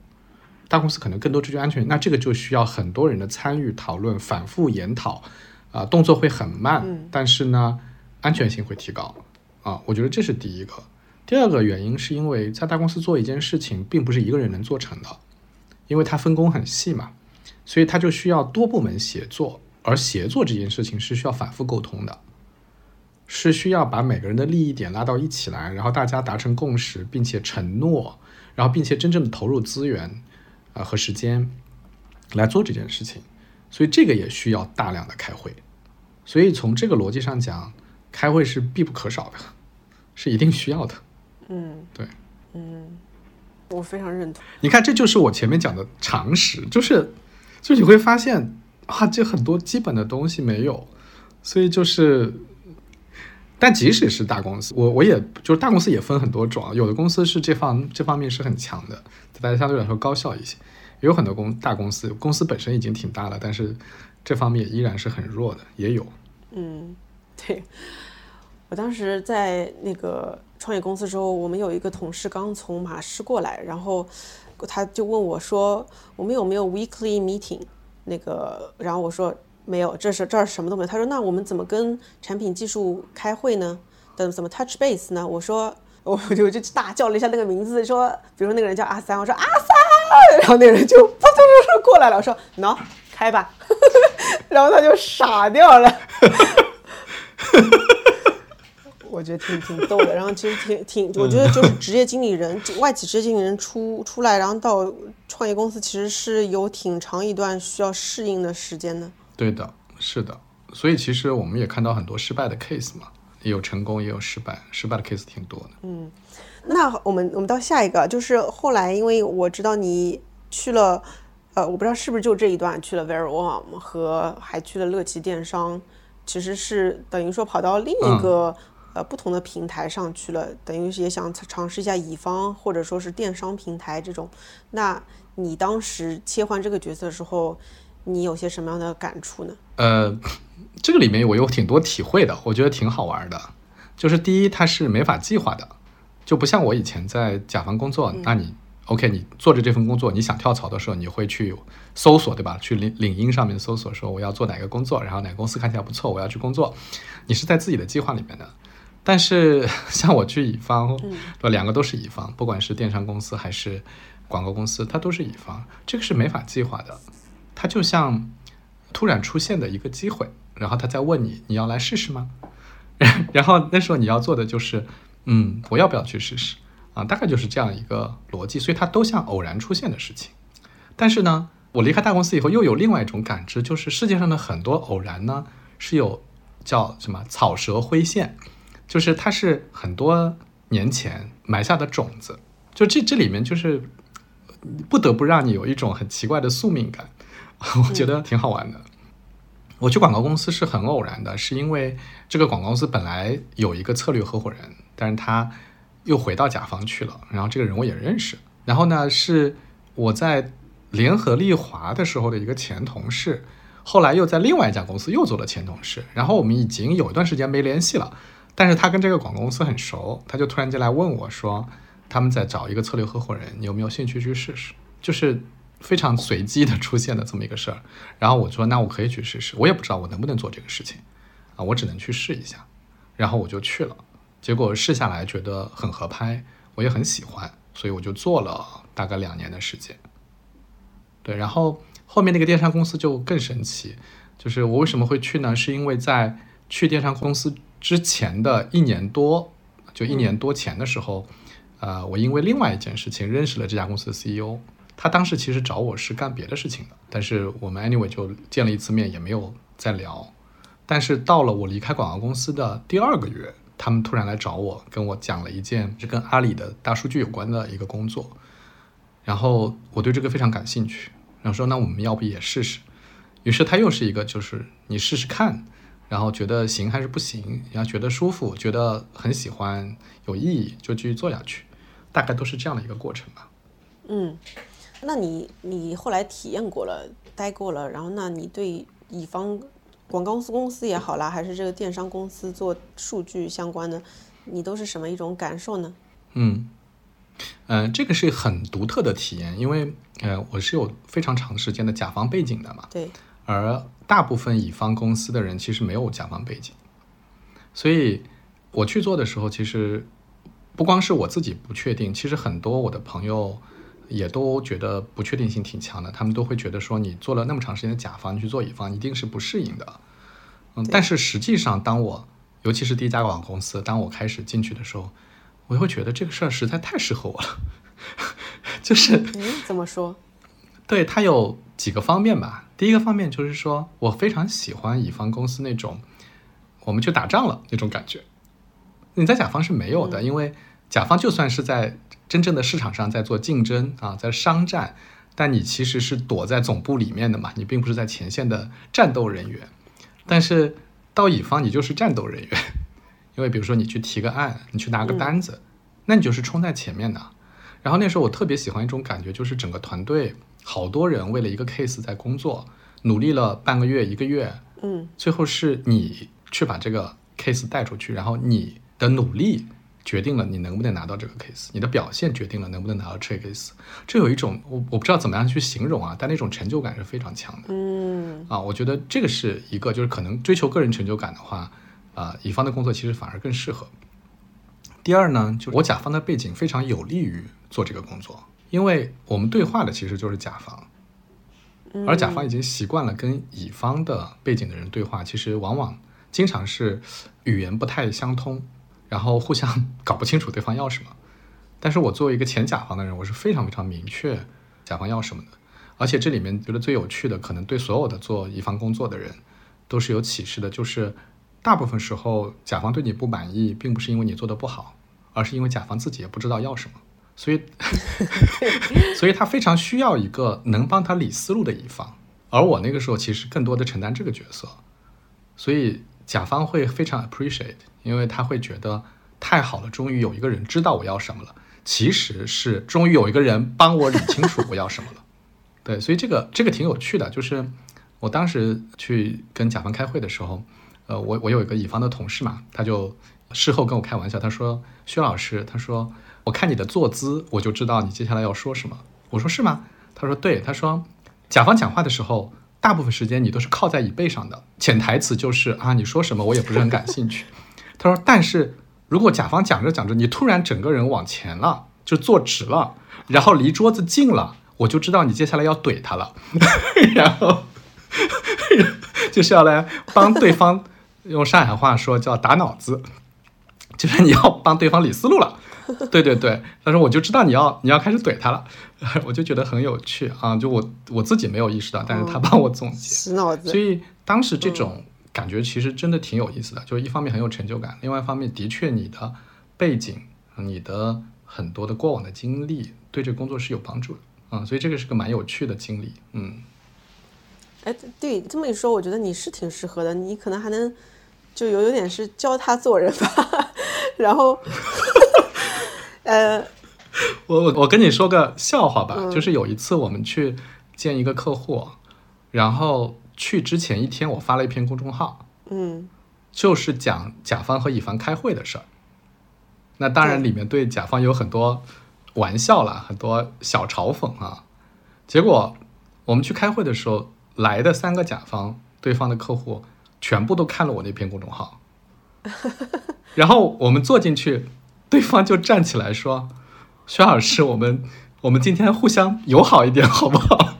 大公司可能更多追求安全，那这个就需要很多人的参与、讨论、反复研讨，啊，动作会很慢，但是呢，安全性会提高。啊，我觉得这是第一个。第二个原因是因为在大公司做一件事情，并不是一个人能做成的，因为它分工很细嘛，所以它就需要多部门协作。而协作这件事情是需要反复沟通的，是需要把每个人的利益点拉到一起来，然后大家达成共识，并且承诺，然后并且真正的投入资源啊和时间来做这件事情，所以这个也需要大量的开会。所以从这个逻辑上讲，开会是必不可少的，是一定需要的。嗯，对，嗯，我非常认同。你看，这就是我前面讲的常识，就是就你会发现。啊，这很多基本的东西没有，所以就是，但即使是大公司，我我也就是大公司也分很多种，有的公司是这方这方面是很强的，大家相对来说高效一些，有很多公大公司，公司本身已经挺大了，但是这方面依然是很弱的，也有。嗯，对，我当时在那个创业公司之后，我们有一个同事刚从马师过来，然后。他就问我说，我们有没有 weekly meeting？那个，然后我说没有，这是这儿什么都没有。他说那我们怎么跟产品技术开会呢？怎怎么 touch base 呢？我说我就就大叫了一下那个名字，说比如说那个人叫阿三，我说阿三，然后那个人就扑通扑通过来了，我说喏开吧，然后他就傻掉了。我觉得挺挺逗的，然后其实挺挺，我觉得就是职业经理人，外企职业经理人出出来，然后到创业公司，其实是有挺长一段需要适应的时间的。对的，是的，所以其实我们也看到很多失败的 case 嘛，有成功，也有失败，失败的 case 挺多的。嗯，那我们我们到下一个，就是后来因为我知道你去了，呃，我不知道是不是就这一段去了 Verywarm 和还去了乐奇电商，其实是等于说跑到另一个。呃，不同的平台上去了，等于也想尝试一下乙方或者说是电商平台这种。那你当时切换这个角色的时候，你有些什么样的感触呢？呃，这个里面我有挺多体会的，我觉得挺好玩的。就是第一，它是没法计划的，就不像我以前在甲方工作，那你 OK，你做着这份工作，你想跳槽的时候，你会去搜索，对吧？去领领英上面搜索说我要做哪个工作，然后哪个公司看起来不错，我要去工作。你是在自己的计划里面的。但是 像我去乙方，对两个都是乙方，不管是电商公司还是广告公司，它都是乙方，这个是没法计划的。它就像突然出现的一个机会，然后他在问你，你要来试试吗？然 然后那时候你要做的就是，嗯，我要不要去试试啊？大概就是这样一个逻辑，所以它都像偶然出现的事情。但是呢，我离开大公司以后，又有另外一种感知，就是世界上的很多偶然呢，是有叫什么草蛇灰线。就是它是很多年前埋下的种子，就这这里面就是不得不让你有一种很奇怪的宿命感，我觉得挺好玩的。我去广告公司是很偶然的，是因为这个广告公司本来有一个策略合伙人，但是他又回到甲方去了，然后这个人我也认识。然后呢，是我在联合利华的时候的一个前同事，后来又在另外一家公司又做了前同事，然后我们已经有一段时间没联系了。但是他跟这个广告公司很熟，他就突然间来问我说，他们在找一个策略合伙人，你有没有兴趣去试试？就是非常随机的出现的这么一个事儿。然后我说，那我可以去试试，我也不知道我能不能做这个事情，啊，我只能去试一下。然后我就去了，结果试下来觉得很合拍，我也很喜欢，所以我就做了大概两年的时间。对，然后后面那个电商公司就更神奇，就是我为什么会去呢？是因为在去电商公司。之前的一年多，就一年多前的时候，呃，我因为另外一件事情认识了这家公司的 CEO。他当时其实找我是干别的事情的，但是我们 anyway 就见了一次面，也没有再聊。但是到了我离开广告公司的第二个月，他们突然来找我，跟我讲了一件是跟阿里的大数据有关的一个工作。然后我对这个非常感兴趣，然后说那我们要不也试试？于是他又是一个就是你试试看。然后觉得行还是不行，然后觉得舒服，觉得很喜欢，有意义，就继续做下去，大概都是这样的一个过程吧。嗯，那你你后来体验过了，待过了，然后那你对乙方广告公司也好啦，还是这个电商公司做数据相关的，你都是什么一种感受呢？嗯，呃，这个是很独特的体验，因为呃，我是有非常长时间的甲方背景的嘛。对。而大部分乙方公司的人其实没有甲方背景，所以我去做的时候，其实不光是我自己不确定，其实很多我的朋友也都觉得不确定性挺强的。他们都会觉得说，你做了那么长时间的甲方，你去做乙方一定是不适应的。嗯，但是实际上，当我尤其是第一家广告公司，当我开始进去的时候，我会觉得这个事儿实在太适合我了。就是嗯，怎么说？对它有几个方面吧。第一个方面就是说，我非常喜欢乙方公司那种我们去打仗了那种感觉。你在甲方是没有的，因为甲方就算是在真正的市场上在做竞争啊，在商战，但你其实是躲在总部里面的嘛，你并不是在前线的战斗人员。但是到乙方，你就是战斗人员，因为比如说你去提个案，你去拿个单子，那你就是冲在前面的。然后那时候我特别喜欢一种感觉，就是整个团队。好多人为了一个 case 在工作，努力了半个月、一个月，嗯，最后是你去把这个 case 带出去，然后你的努力决定了你能不能拿到这个 case，你的表现决定了能不能拿到这个 case。这有一种我我不知道怎么样去形容啊，但那种成就感是非常强的。嗯啊，我觉得这个是一个，就是可能追求个人成就感的话，啊，乙方的工作其实反而更适合。第二呢，就我甲方的背景非常有利于做这个工作，因为我们对话的其实就是甲方，而甲方已经习惯了跟乙方的背景的人对话，其实往往经常是语言不太相通。然后互相搞不清楚对方要什么，但是我作为一个前甲方的人，我是非常非常明确甲方要什么的，而且这里面觉得最有趣的，可能对所有的做乙方工作的人都是有启示的，就是大部分时候甲方对你不满意，并不是因为你做的不好，而是因为甲方自己也不知道要什么，所以 所以他非常需要一个能帮他理思路的乙方，而我那个时候其实更多的承担这个角色，所以甲方会非常 appreciate。因为他会觉得太好了，终于有一个人知道我要什么了。其实是终于有一个人帮我理清楚我要什么了。对，所以这个这个挺有趣的。就是我当时去跟甲方开会的时候，呃，我我有一个乙方的同事嘛，他就事后跟我开玩笑，他说：“薛老师，他说我看你的坐姿，我就知道你接下来要说什么。”我说：“是吗？”他说：“对。”他说：“甲方讲话的时候，大部分时间你都是靠在椅背上的，潜台词就是啊，你说什么我也不是很感兴趣。”他说：“但是如果甲方讲着讲着，你突然整个人往前了，就坐直了，然后离桌子近了，我就知道你接下来要怼他了，然后就是要来帮对方，用上海话说叫打脑子，就是你要帮对方理思路了。对对对，他说我就知道你要你要开始怼他了，我就觉得很有趣啊，就我我自己没有意识到，但是他帮我总结，洗脑子。所以当时这种。”感觉其实真的挺有意思的，就是一方面很有成就感，另外一方面的确你的背景、你的很多的过往的经历对这个工作是有帮助的，嗯，所以这个是个蛮有趣的经历，嗯。哎，对，这么一说，我觉得你是挺适合的，你可能还能就有有点是教他做人吧，然后，呃，我我我跟你说个笑话吧，就是有一次我们去见一个客户，然后。去之前一天，我发了一篇公众号，嗯，就是讲甲方和乙方开会的事儿。那当然里面对甲方有很多玩笑啦，很多小嘲讽啊。结果我们去开会的时候，来的三个甲方，对方的客户全部都看了我那篇公众号，然后我们坐进去，对方就站起来说：“薛老师，我们我们今天互相友好一点，好不好？”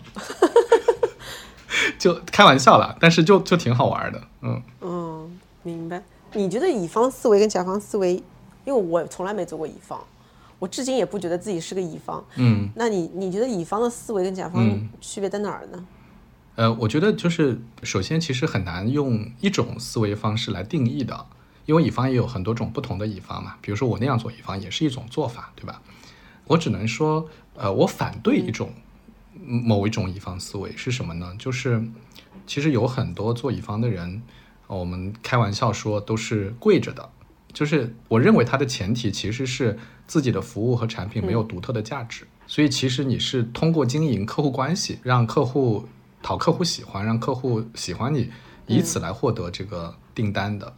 就开玩笑了，但是就就挺好玩的，嗯嗯，明白。你觉得乙方思维跟甲方思维，因为我从来没做过乙方，我至今也不觉得自己是个乙方，嗯。那你你觉得乙方的思维跟甲方区别在哪儿呢？呃，我觉得就是首先其实很难用一种思维方式来定义的，因为乙方也有很多种不同的乙方嘛。比如说我那样做乙方也是一种做法，对吧？我只能说，呃，我反对一种。某一种乙方思维是什么呢？就是其实有很多做乙方的人，我们开玩笑说都是跪着的。就是我认为它的前提其实是自己的服务和产品没有独特的价值，所以其实你是通过经营客户关系，让客户讨客户喜欢，让客户喜欢你，以此来获得这个订单的。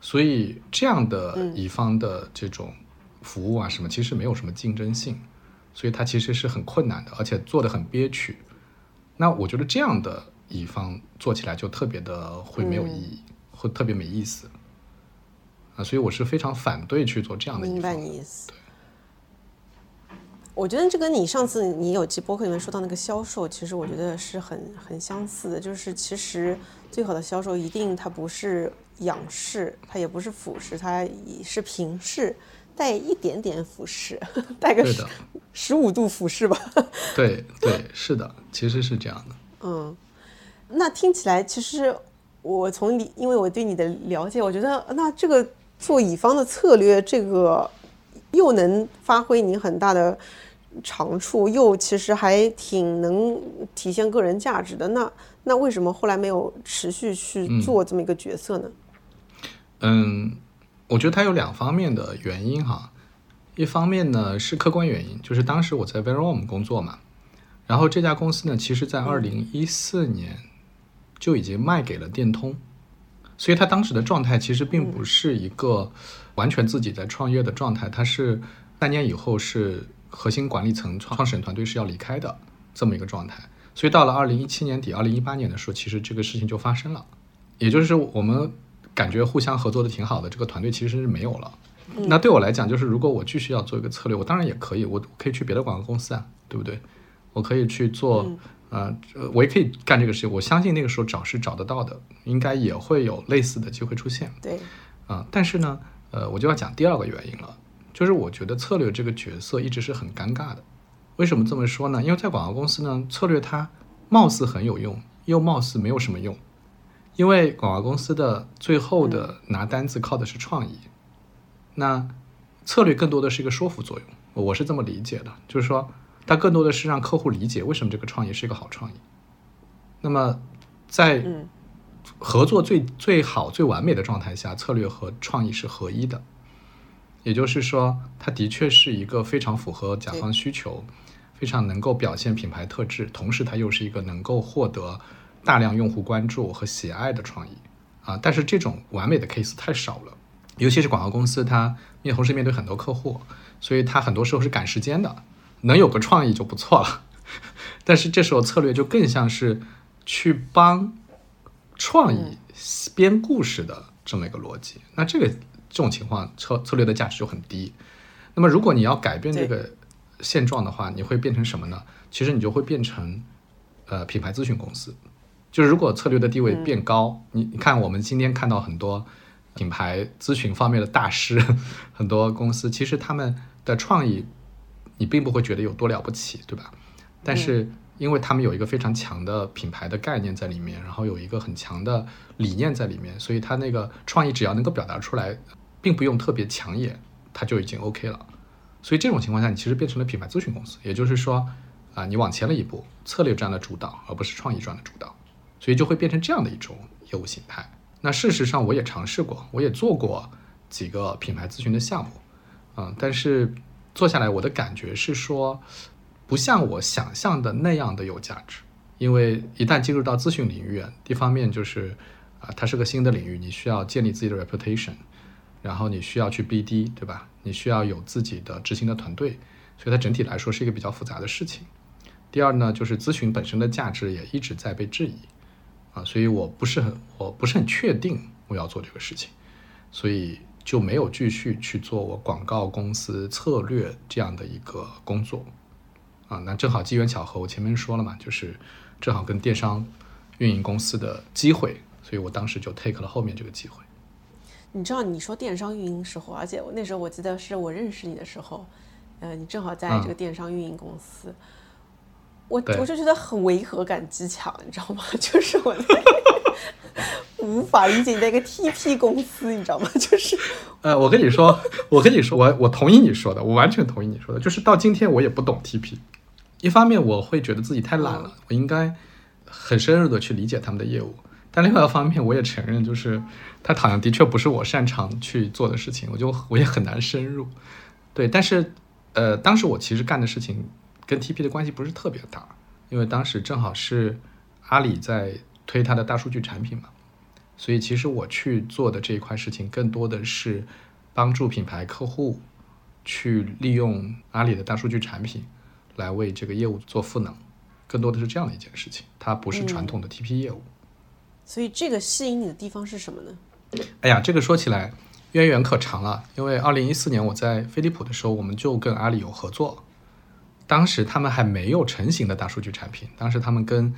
所以这样的乙方的这种服务啊什么，其实没有什么竞争性。所以它其实是很困难的，而且做的很憋屈。那我觉得这样的乙方做起来就特别的会没有意义，会特别没意思。啊，所以我是非常反对去做这样的。明白你意思。对。我觉得这跟你上次你有期播客里面说到那个销售，其实我觉得是很很相似的。就是其实最好的销售一定它不是仰视，它也不是俯视，它是平视。带一点点俯视，带个十十五度俯视吧。对对，是的，其实是这样的。嗯，那听起来，其实我从你，因为我对你的了解，我觉得那这个做乙方的策略，这个又能发挥你很大的长处，又其实还挺能体现个人价值的。那那为什么后来没有持续去做这么一个角色呢？嗯。我觉得它有两方面的原因哈，一方面呢是客观原因，就是当时我在 Verom 工作嘛，然后这家公司呢，其实在二零一四年就已经卖给了电通，所以他当时的状态其实并不是一个完全自己在创业的状态，他是三年以后是核心管理层创始人团队是要离开的这么一个状态。所以到了二零一七年底、二零一八年的时候，其实这个事情就发生了，也就是我们感觉互相合作的挺好的，这个团队其实是没有了。那对我来讲，就是如果我继续要做一个策略，我当然也可以，我可以去别的广告公司啊，对不对？我可以去做，呃，我也可以干这个事情。我相信那个时候找是找得到的，应该也会有类似的机会出现。对，啊，但是呢，呃，我就要讲第二个原因了，就是我觉得策略这个角色一直是很尴尬的。为什么这么说呢？因为在广告公司呢，策略它貌似很有用，又貌似没有什么用。因为广告公司的最后的拿单子靠的是创意，那策略更多的是一个说服作用。我是这么理解的，就是说，它更多的是让客户理解为什么这个创意是一个好创意。那么，在合作最最好、最完美的状态下，策略和创意是合一的。也就是说，它的确是一个非常符合甲方需求。非常能够表现品牌特质，同时它又是一个能够获得大量用户关注和喜爱的创意啊！但是这种完美的 case 太少了，尤其是广告公司，它面同时面对很多客户，所以它很多时候是赶时间的，能有个创意就不错了。但是这时候策略就更像是去帮创意编故事的这么一个逻辑。那这个这种情况策策略的价值就很低。那么如果你要改变这个。现状的话，你会变成什么呢？其实你就会变成，呃，品牌咨询公司。就是如果策略的地位变高，你你看，我们今天看到很多品牌咨询方面的大师，很多公司，其实他们的创意，你并不会觉得有多了不起，对吧？但是因为他们有一个非常强的品牌的概念在里面，然后有一个很强的理念在里面，所以他那个创意只要能够表达出来，并不用特别抢眼，他就已经 OK 了。所以这种情况下，你其实变成了品牌咨询公司，也就是说，啊，你往前了一步，策略占了主导，而不是创意占了主导，所以就会变成这样的一种业务形态。那事实上，我也尝试过，我也做过几个品牌咨询的项目，嗯，但是做下来，我的感觉是说，不像我想象的那样的有价值。因为一旦进入到咨询领域，一方面就是啊，它是个新的领域，你需要建立自己的 reputation。然后你需要去 BD，对吧？你需要有自己的执行的团队，所以它整体来说是一个比较复杂的事情。第二呢，就是咨询本身的价值也一直在被质疑，啊，所以我不是很我不是很确定我要做这个事情，所以就没有继续去做我广告公司策略这样的一个工作，啊，那正好机缘巧合，我前面说了嘛，就是正好跟电商运营公司的机会，所以我当时就 take 了后面这个机会。你知道你说电商运营时候，而且我那时候我记得是我认识你的时候，呃，你正好在这个电商运营公司，我我就觉得很违和感极强，你知道吗？就是我无法理解你在一个 TP 公司，你知道吗？就是呃，我跟你说，我跟你说，我我同意你说的，我完全同意你说的，就是到今天我也不懂 TP，一方面我会觉得自己太懒了，我应该很深入的去理解他们的业务。但另外一方面，我也承认，就是它好像的确不是我擅长去做的事情，我就我也很难深入。对，但是，呃，当时我其实干的事情跟 TP 的关系不是特别大，因为当时正好是阿里在推它的大数据产品嘛，所以其实我去做的这一块事情，更多的是帮助品牌客户去利用阿里的大数据产品来为这个业务做赋能，更多的是这样的一件事情，它不是传统的 TP 业务。所以这个吸引你的地方是什么呢？哎呀，这个说起来渊源可长了。因为二零一四年我在飞利浦的时候，我们就跟阿里有合作。当时他们还没有成型的大数据产品，当时他们跟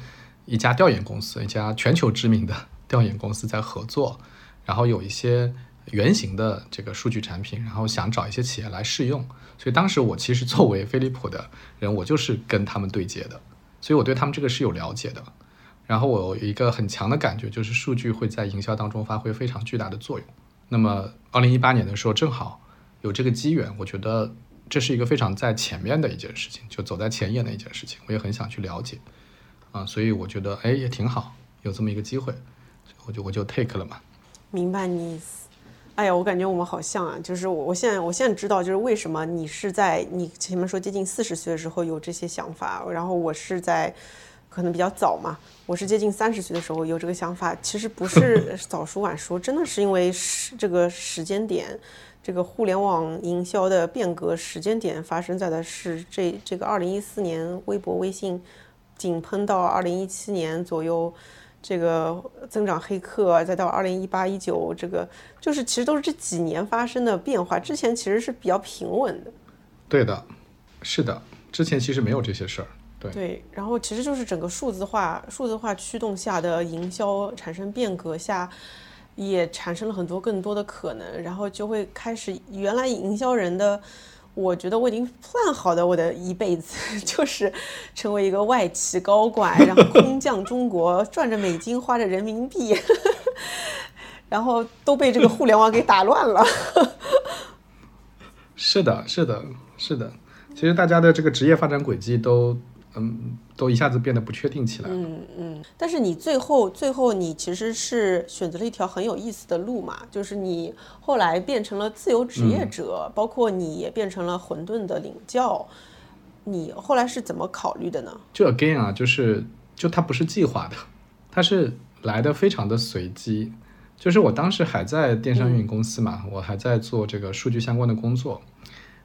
一家调研公司，一家全球知名的调研公司在合作，然后有一些原型的这个数据产品，然后想找一些企业来试用。所以当时我其实作为飞利浦的人，我就是跟他们对接的，所以我对他们这个是有了解的。然后我有一个很强的感觉，就是数据会在营销当中发挥非常巨大的作用。那么，二零一八年的时候正好有这个机缘，我觉得这是一个非常在前面的一件事情，就走在前沿的一件事情。我也很想去了解，啊，所以我觉得哎也挺好，有这么一个机会，我就我就 take 了嘛。明白你意思。哎呀，我感觉我们好像啊，就是我我现在我现在知道，就是为什么你是在你前面说接近四十岁的时候有这些想法，然后我是在。可能比较早嘛。我是接近三十岁的时候有这个想法，其实不是 早熟晚熟，真的是因为时这个时间点，这个互联网营销的变革时间点发生在的是这这个二零一四年微博微信井喷到二零一七年左右。这个增长黑客，再到二零一八一九，这个就是其实都是这几年发生的变化。之前其实是比较平稳的。对的，是的，之前其实没有这些事儿。对对，然后其实就是整个数字化、数字化驱动下的营销产生变革下，也产生了很多更多的可能，然后就会开始原来营销人的。我觉得我已经 plan 好的，我的一辈子 就是成为一个外企高管，然后空降中国，赚着美金，花着人民币，然后都被这个互联网给打乱了。是的，是的，是的。其实大家的这个职业发展轨迹都。嗯，都一下子变得不确定起来。嗯嗯，但是你最后最后你其实是选择了一条很有意思的路嘛，就是你后来变成了自由职业者，包括你也变成了混沌的领教。你后来是怎么考虑的呢？就 again 啊，就是就它不是计划的，它是来的非常的随机。就是我当时还在电商运营公司嘛，我还在做这个数据相关的工作，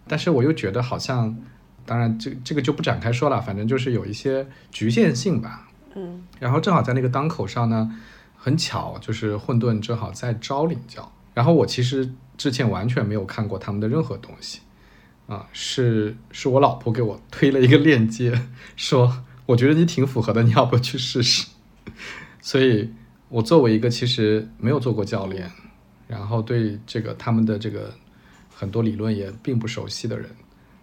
但是我又觉得好像。当然，这这个就不展开说了，反正就是有一些局限性吧。嗯，然后正好在那个当口上呢，很巧，就是混沌正好在招领教。然后我其实之前完全没有看过他们的任何东西，啊，是是我老婆给我推了一个链接，说我觉得你挺符合的，你要不要去试试？所以，我作为一个其实没有做过教练，然后对这个他们的这个很多理论也并不熟悉的人，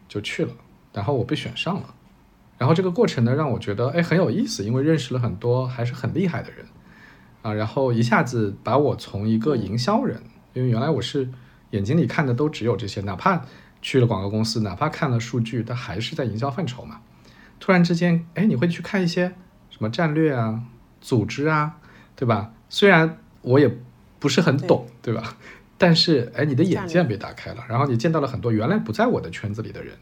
就去了。然后我被选上了，然后这个过程呢让我觉得哎很有意思，因为认识了很多还是很厉害的人啊，然后一下子把我从一个营销人，因为原来我是眼睛里看的都只有这些，哪怕去了广告公司，哪怕看了数据，它还是在营销范畴嘛。突然之间，哎，你会去看一些什么战略啊、组织啊，对吧？虽然我也不是很懂，对吧？但是哎，你的眼界被打开了，然后你见到了很多原来不在我的圈子里的人。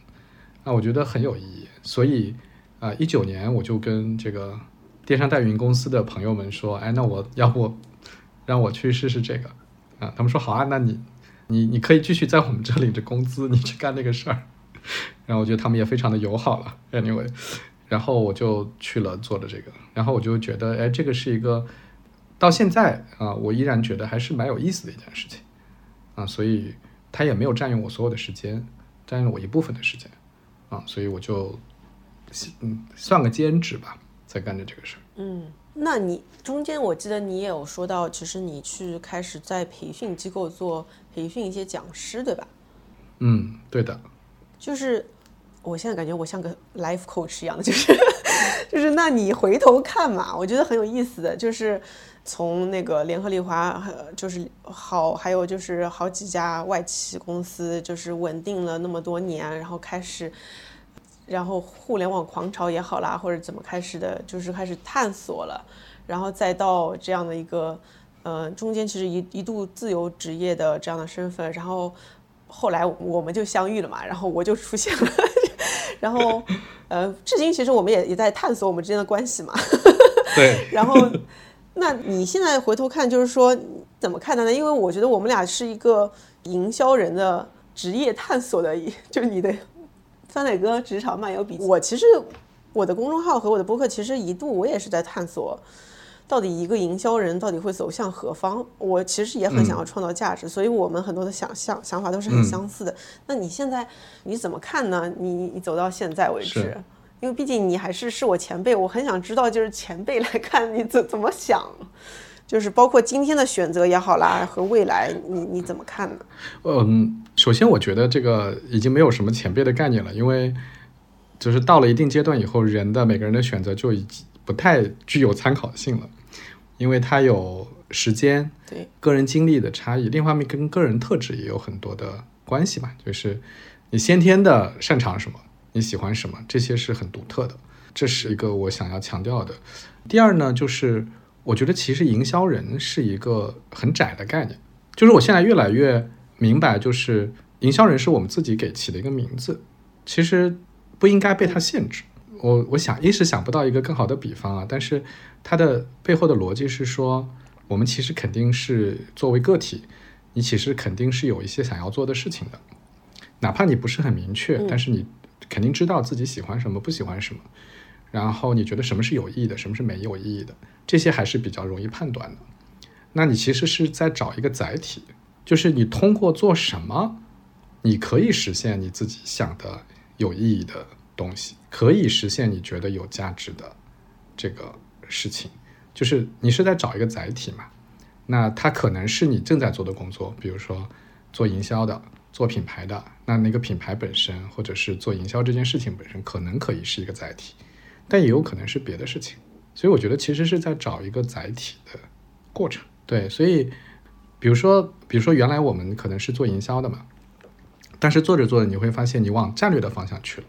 那我觉得很有意义，所以啊，一九年我就跟这个电商代运营公司的朋友们说，哎，那我要不让我去试试这个啊？他们说好啊，那你你你可以继续在我们这领着工资，你去干那个事儿。然后我觉得他们也非常的友好了，anyway，然后我就去了做了这个，然后我就觉得，哎，这个是一个到现在啊，我依然觉得还是蛮有意思的一件事情啊，所以它也没有占用我所有的时间，占用了我一部分的时间。啊，所以我就，嗯，算个兼职吧，在干着这个事儿。嗯，那你中间我记得你也有说到，其实你去开始在培训机构做培训一些讲师，对吧？嗯，对的。就是我现在感觉我像个 life coach 一样的，就是 就是，那你回头看嘛，我觉得很有意思的就是。从那个联合利华，就是好，还有就是好几家外企公司，就是稳定了那么多年，然后开始，然后互联网狂潮也好啦，或者怎么开始的，就是开始探索了，然后再到这样的一个，呃，中间其实一一度自由职业的这样的身份，然后后来我们就相遇了嘛，然后我就出现了，然后呃，至今其实我们也也在探索我们之间的关系嘛，对，然后。那你现在回头看，就是说怎么看待呢？因为我觉得我们俩是一个营销人的职业探索的，就是你的酸奶哥职场漫游笔记。我其实我的公众号和我的博客，其实一度我也是在探索，到底一个营销人到底会走向何方。我其实也很想要创造价值，所以我们很多的想象想法都是很相似的。那你现在你怎么看呢？你你走到现在为止？因为毕竟你还是是我前辈，我很想知道，就是前辈来看你怎怎么想，就是包括今天的选择也好啦，和未来你你怎么看呢？嗯，首先我觉得这个已经没有什么前辈的概念了，因为就是到了一定阶段以后，人的每个人的选择就已经不太具有参考性了，因为他有时间、对个人经历的差异，另一方面跟个人特质也有很多的关系吧，就是你先天的擅长什么。你喜欢什么？这些是很独特的，这是一个我想要强调的。第二呢，就是我觉得其实营销人是一个很窄的概念，就是我现在越来越明白，就是营销人是我们自己给起的一个名字，其实不应该被它限制。我我想一时想不到一个更好的比方啊，但是它的背后的逻辑是说，我们其实肯定是作为个体，你其实肯定是有一些想要做的事情的，哪怕你不是很明确，但是你肯定知道自己喜欢什么，不喜欢什么，然后你觉得什么是有意义的，什么是没有意义的，这些还是比较容易判断的。那你其实是在找一个载体，就是你通过做什么，你可以实现你自己想的有意义的东西，可以实现你觉得有价值的这个事情，就是你是在找一个载体嘛。那它可能是你正在做的工作，比如说做营销的、做品牌的，那那个品牌本身，或者是做营销这件事情本身，可能可以是一个载体，但也有可能是别的事情。所以我觉得其实是在找一个载体的过程。对，所以，比如说，比如说，原来我们可能是做营销的嘛，但是做着做着，你会发现你往战略的方向去了，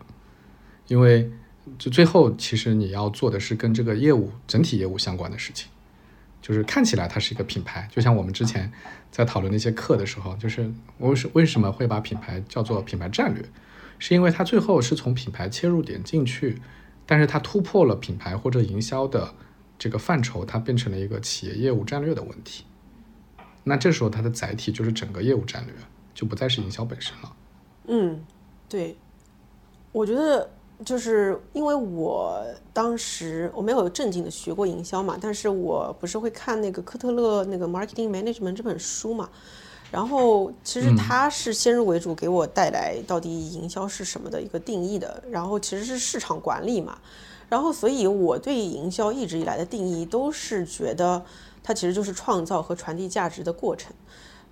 因为就最后其实你要做的是跟这个业务整体业务相关的事情，就是看起来它是一个品牌，就像我们之前在讨论那些课的时候，就是我是为什么会把品牌叫做品牌战略，是因为它最后是从品牌切入点进去，但是它突破了品牌或者营销的。这个范畴它变成了一个企业业务战略的问题，那这时候它的载体就是整个业务战略，就不再是营销本身了。嗯，对，我觉得就是因为我当时我没有正经的学过营销嘛，但是我不是会看那个科特勒那个 Marketing Management 这本书嘛，然后其实他是先入为主给我带来到底营销是什么的一个定义的，然后其实是市场管理嘛。然后，所以我对营销一直以来的定义都是觉得它其实就是创造和传递价值的过程。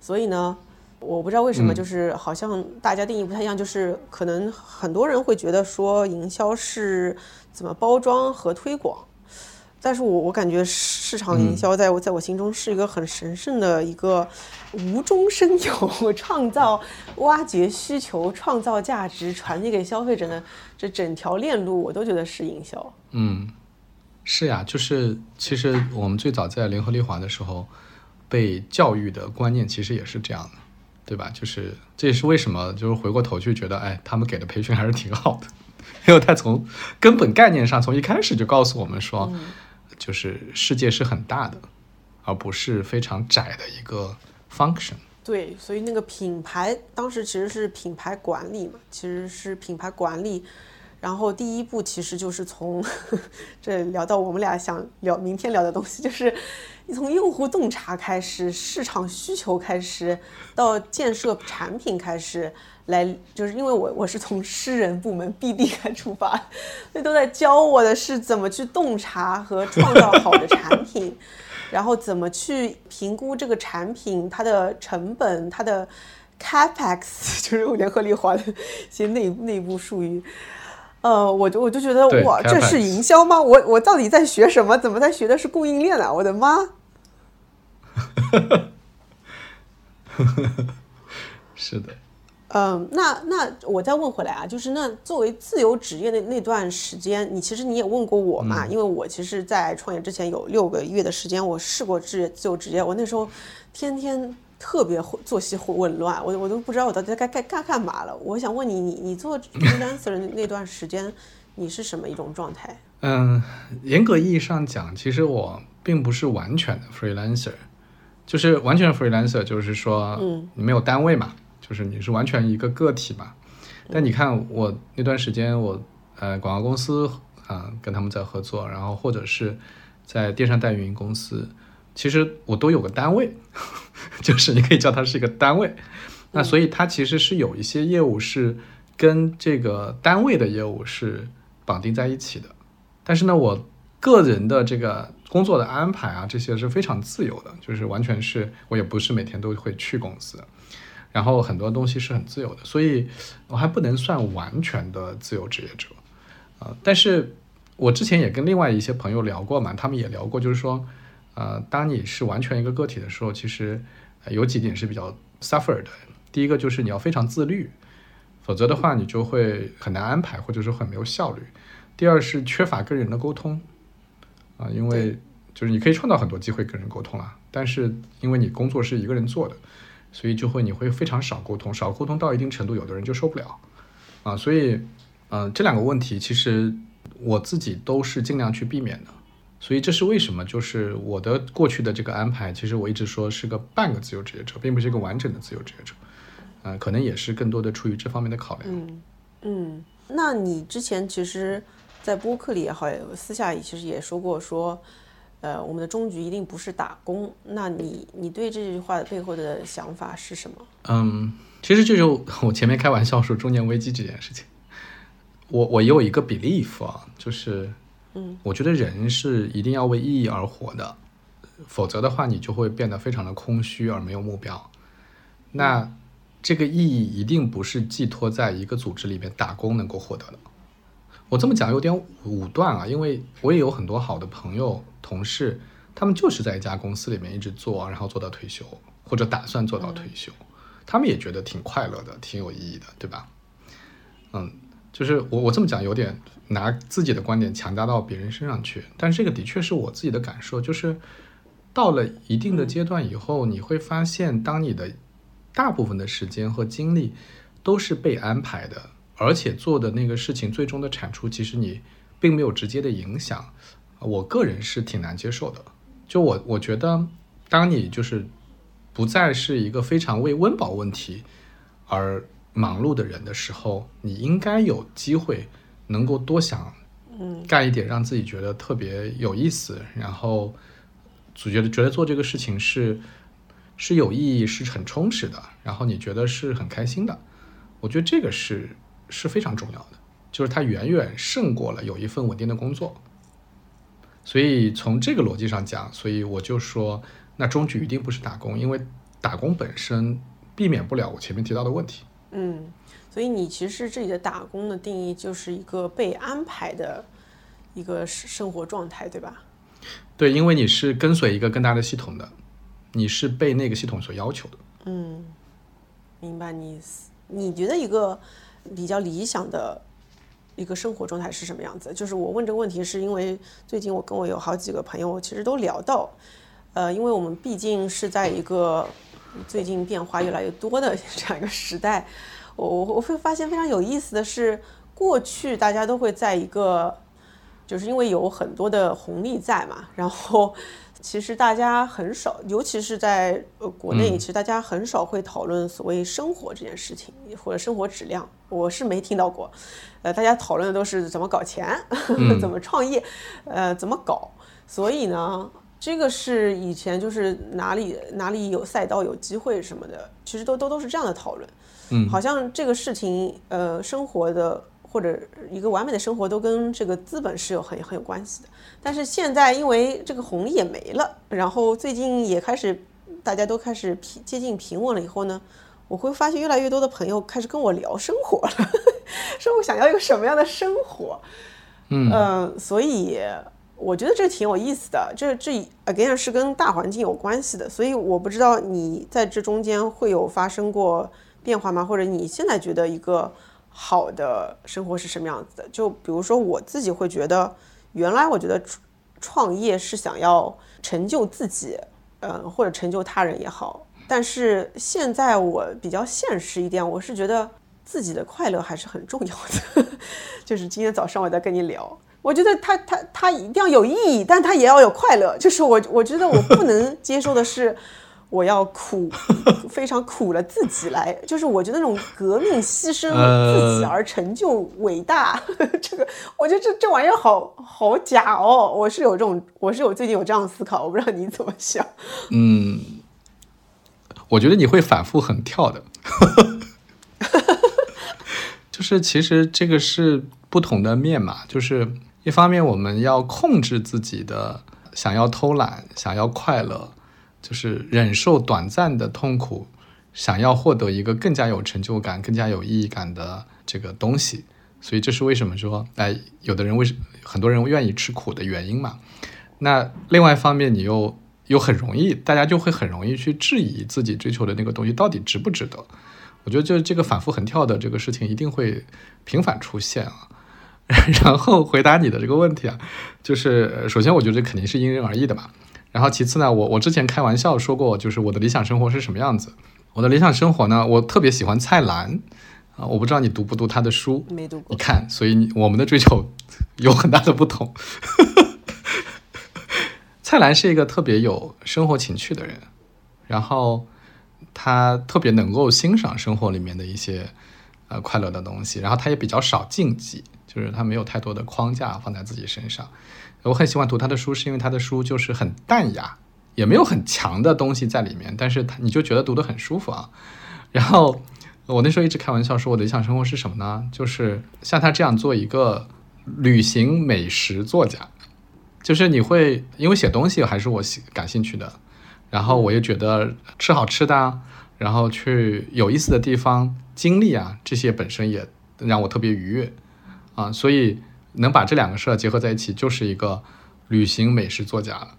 所以呢，我不知道为什么，就是好像大家定义不太一样，就是可能很多人会觉得说营销是怎么包装和推广。但是我我感觉市场营销在我在我心中是一个很神圣的一个无中生有、创造、挖掘需求、创造价值、传递给消费者的这整条链路，我都觉得是营销。嗯，是呀，就是其实我们最早在联合利华的时候被教育的观念其实也是这样的，对吧？就是这也是为什么就是回过头去觉得，哎，他们给的培训还是挺好的，因为他从根本概念上从一开始就告诉我们说。就是世界是很大的，而不是非常窄的一个 function。对，所以那个品牌当时其实是品牌管理嘛，其实是品牌管理。然后第一步其实就是从 这聊到我们俩想聊明天聊的东西，就是你从用户洞察开始，市场需求开始，到建设产品开始。来，就是因为我我是从诗人部门 BD 开出发，所以都在教我的是怎么去洞察和创造好的产品，然后怎么去评估这个产品它的成本、它的 capex，就是联合利华的一些内内部术语。呃，我就我就觉得哇，这是营销吗？我我到底在学什么？怎么在学的是供应链啊？我的妈！是的。嗯，那那我再问回来啊，就是那作为自由职业的那段时间，你其实你也问过我嘛？因为我其实，在创业之前有六个月的时间，我试过自自由职业，我那时候天天特别作息紊乱，我我都不知道我到底该该干干嘛了。我想问你，你你做 freelancer 那段时间，你是什么一种状态？嗯，严格意义上讲，其实我并不是完全的 freelancer，就是完全 freelancer，就是说，嗯，你没有单位嘛。就是你是完全一个个体嘛，但你看我那段时间，我呃广告公司啊跟他们在合作，然后或者是在电商代运营公司，其实我都有个单位，就是你可以叫它是一个单位。那所以它其实是有一些业务是跟这个单位的业务是绑定在一起的，但是呢，我个人的这个工作的安排啊，这些是非常自由的，就是完全是我也不是每天都会去公司。然后很多东西是很自由的，所以我还不能算完全的自由职业者，啊，但是我之前也跟另外一些朋友聊过嘛，他们也聊过，就是说，呃，当你是完全一个个体的时候，其实有几点是比较 suffer 的。第一个就是你要非常自律，否则的话你就会很难安排，或者说很没有效率。第二是缺乏跟人的沟通，啊，因为就是你可以创造很多机会跟人沟通啊，但是因为你工作是一个人做的。所以就会你会非常少沟通，少沟通到一定程度，有的人就受不了，啊，所以，嗯，这两个问题其实我自己都是尽量去避免的。所以这是为什么？就是我的过去的这个安排，其实我一直说是个半个自由职业者，并不是一个完整的自由职业者。呃，可能也是更多的出于这方面的考量。嗯嗯，那你之前其实，在播客里也好，私下里其实也说过，说，呃，我们的终局一定不是打工。那你你对这句话的背后的想法是什么？嗯，其实这就 我前面开玩笑说中年危机这件事情，我我有一个 belief 啊，就是。嗯，我觉得人是一定要为意义而活的，否则的话，你就会变得非常的空虚而没有目标。那这个意义一定不是寄托在一个组织里面打工能够获得的。我这么讲有点武断啊，因为我也有很多好的朋友、同事，他们就是在一家公司里面一直做，然后做到退休，或者打算做到退休，他们也觉得挺快乐的，挺有意义的，对吧？嗯。就是我我这么讲有点拿自己的观点强加到别人身上去，但是这个的确是我自己的感受，就是到了一定的阶段以后，你会发现，当你的大部分的时间和精力都是被安排的，而且做的那个事情最终的产出，其实你并没有直接的影响，我个人是挺难接受的。就我我觉得，当你就是不再是一个非常为温饱问题而。忙碌的人的时候，你应该有机会能够多想，嗯，干一点让自己觉得特别有意思，然后总觉得觉得做这个事情是是有意义、是很充实的，然后你觉得是很开心的。我觉得这个是是非常重要的，就是它远远胜过了有一份稳定的工作。所以从这个逻辑上讲，所以我就说，那终局一定不是打工，因为打工本身避免不了我前面提到的问题。嗯，所以你其实这里的打工的定义就是一个被安排的一个生活状态，对吧？对，因为你是跟随一个更大的系统的，你是被那个系统所要求的。嗯，明白你意思。你觉得一个比较理想的一个生活状态是什么样子？就是我问这个问题，是因为最近我跟我有好几个朋友其实都聊到，呃，因为我们毕竟是在一个。最近变化越来越多的 这样一个时代，我我我会发现非常有意思的是，过去大家都会在一个，就是因为有很多的红利在嘛，然后其实大家很少，尤其是在呃国内，其实大家很少会讨论所谓生活这件事情或者生活质量，我是没听到过，呃，大家讨论的都是怎么搞钱，怎么创业，呃，怎么搞，所以呢。这个是以前就是哪里哪里有赛道有机会什么的，其实都都都是这样的讨论。嗯，好像这个事情，呃，生活的或者一个完美的生活都跟这个资本是有很很有关系的。但是现在因为这个红利也没了，然后最近也开始大家都开始平接近平稳了以后呢，我会发现越来越多的朋友开始跟我聊生活了，说我想要一个什么样的生活。嗯，所以。我觉得这挺有意思的，这这 again 是跟大环境有关系的，所以我不知道你在这中间会有发生过变化吗？或者你现在觉得一个好的生活是什么样子的？就比如说我自己会觉得，原来我觉得创业是想要成就自己，嗯，或者成就他人也好，但是现在我比较现实一点，我是觉得自己的快乐还是很重要的。就是今天早上我在跟你聊。我觉得他他他一定要有意义，但他也要有快乐。就是我我觉得我不能接受的是，我要苦 非常苦了自己来，就是我觉得那种革命牺牲自己而成就伟大，这个我觉得这这玩意儿好好假哦。我是有这种，我是有最近有这样思考，我不知道你怎么想。嗯，我觉得你会反复横跳的，就是其实这个是不同的面嘛，就是。一方面，我们要控制自己的想要偷懒、想要快乐，就是忍受短暂的痛苦，想要获得一个更加有成就感、更加有意义感的这个东西。所以，这是为什么说，哎，有的人为什么很多人愿意吃苦的原因嘛？那另外一方面，你又又很容易，大家就会很容易去质疑自己追求的那个东西到底值不值得。我觉得，就这个反复横跳的这个事情，一定会频繁出现啊。然后回答你的这个问题啊，就是首先我觉得肯定是因人而异的嘛。然后其次呢，我我之前开玩笑说过，就是我的理想生活是什么样子。我的理想生活呢，我特别喜欢蔡澜啊，我不知道你读不读他的书，没读过。你看，所以我们的追求有很大的不同。蔡澜是一个特别有生活情趣的人，然后他特别能够欣赏生活里面的一些呃快乐的东西，然后他也比较少禁忌，就是他没有太多的框架放在自己身上。我很喜欢读他的书，是因为他的书就是很淡雅，也没有很强的东西在里面，但是他你就觉得读得很舒服啊。然后我那时候一直开玩笑说，我的理想生活是什么呢？就是像他这样做一个旅行美食作家，就是你会因为写东西还是我喜感兴趣的，然后我又觉得吃好吃的啊，然后去有意思的地方经历啊，这些本身也让我特别愉悦啊，所以能把这两个事儿结合在一起，就是一个旅行美食作家了。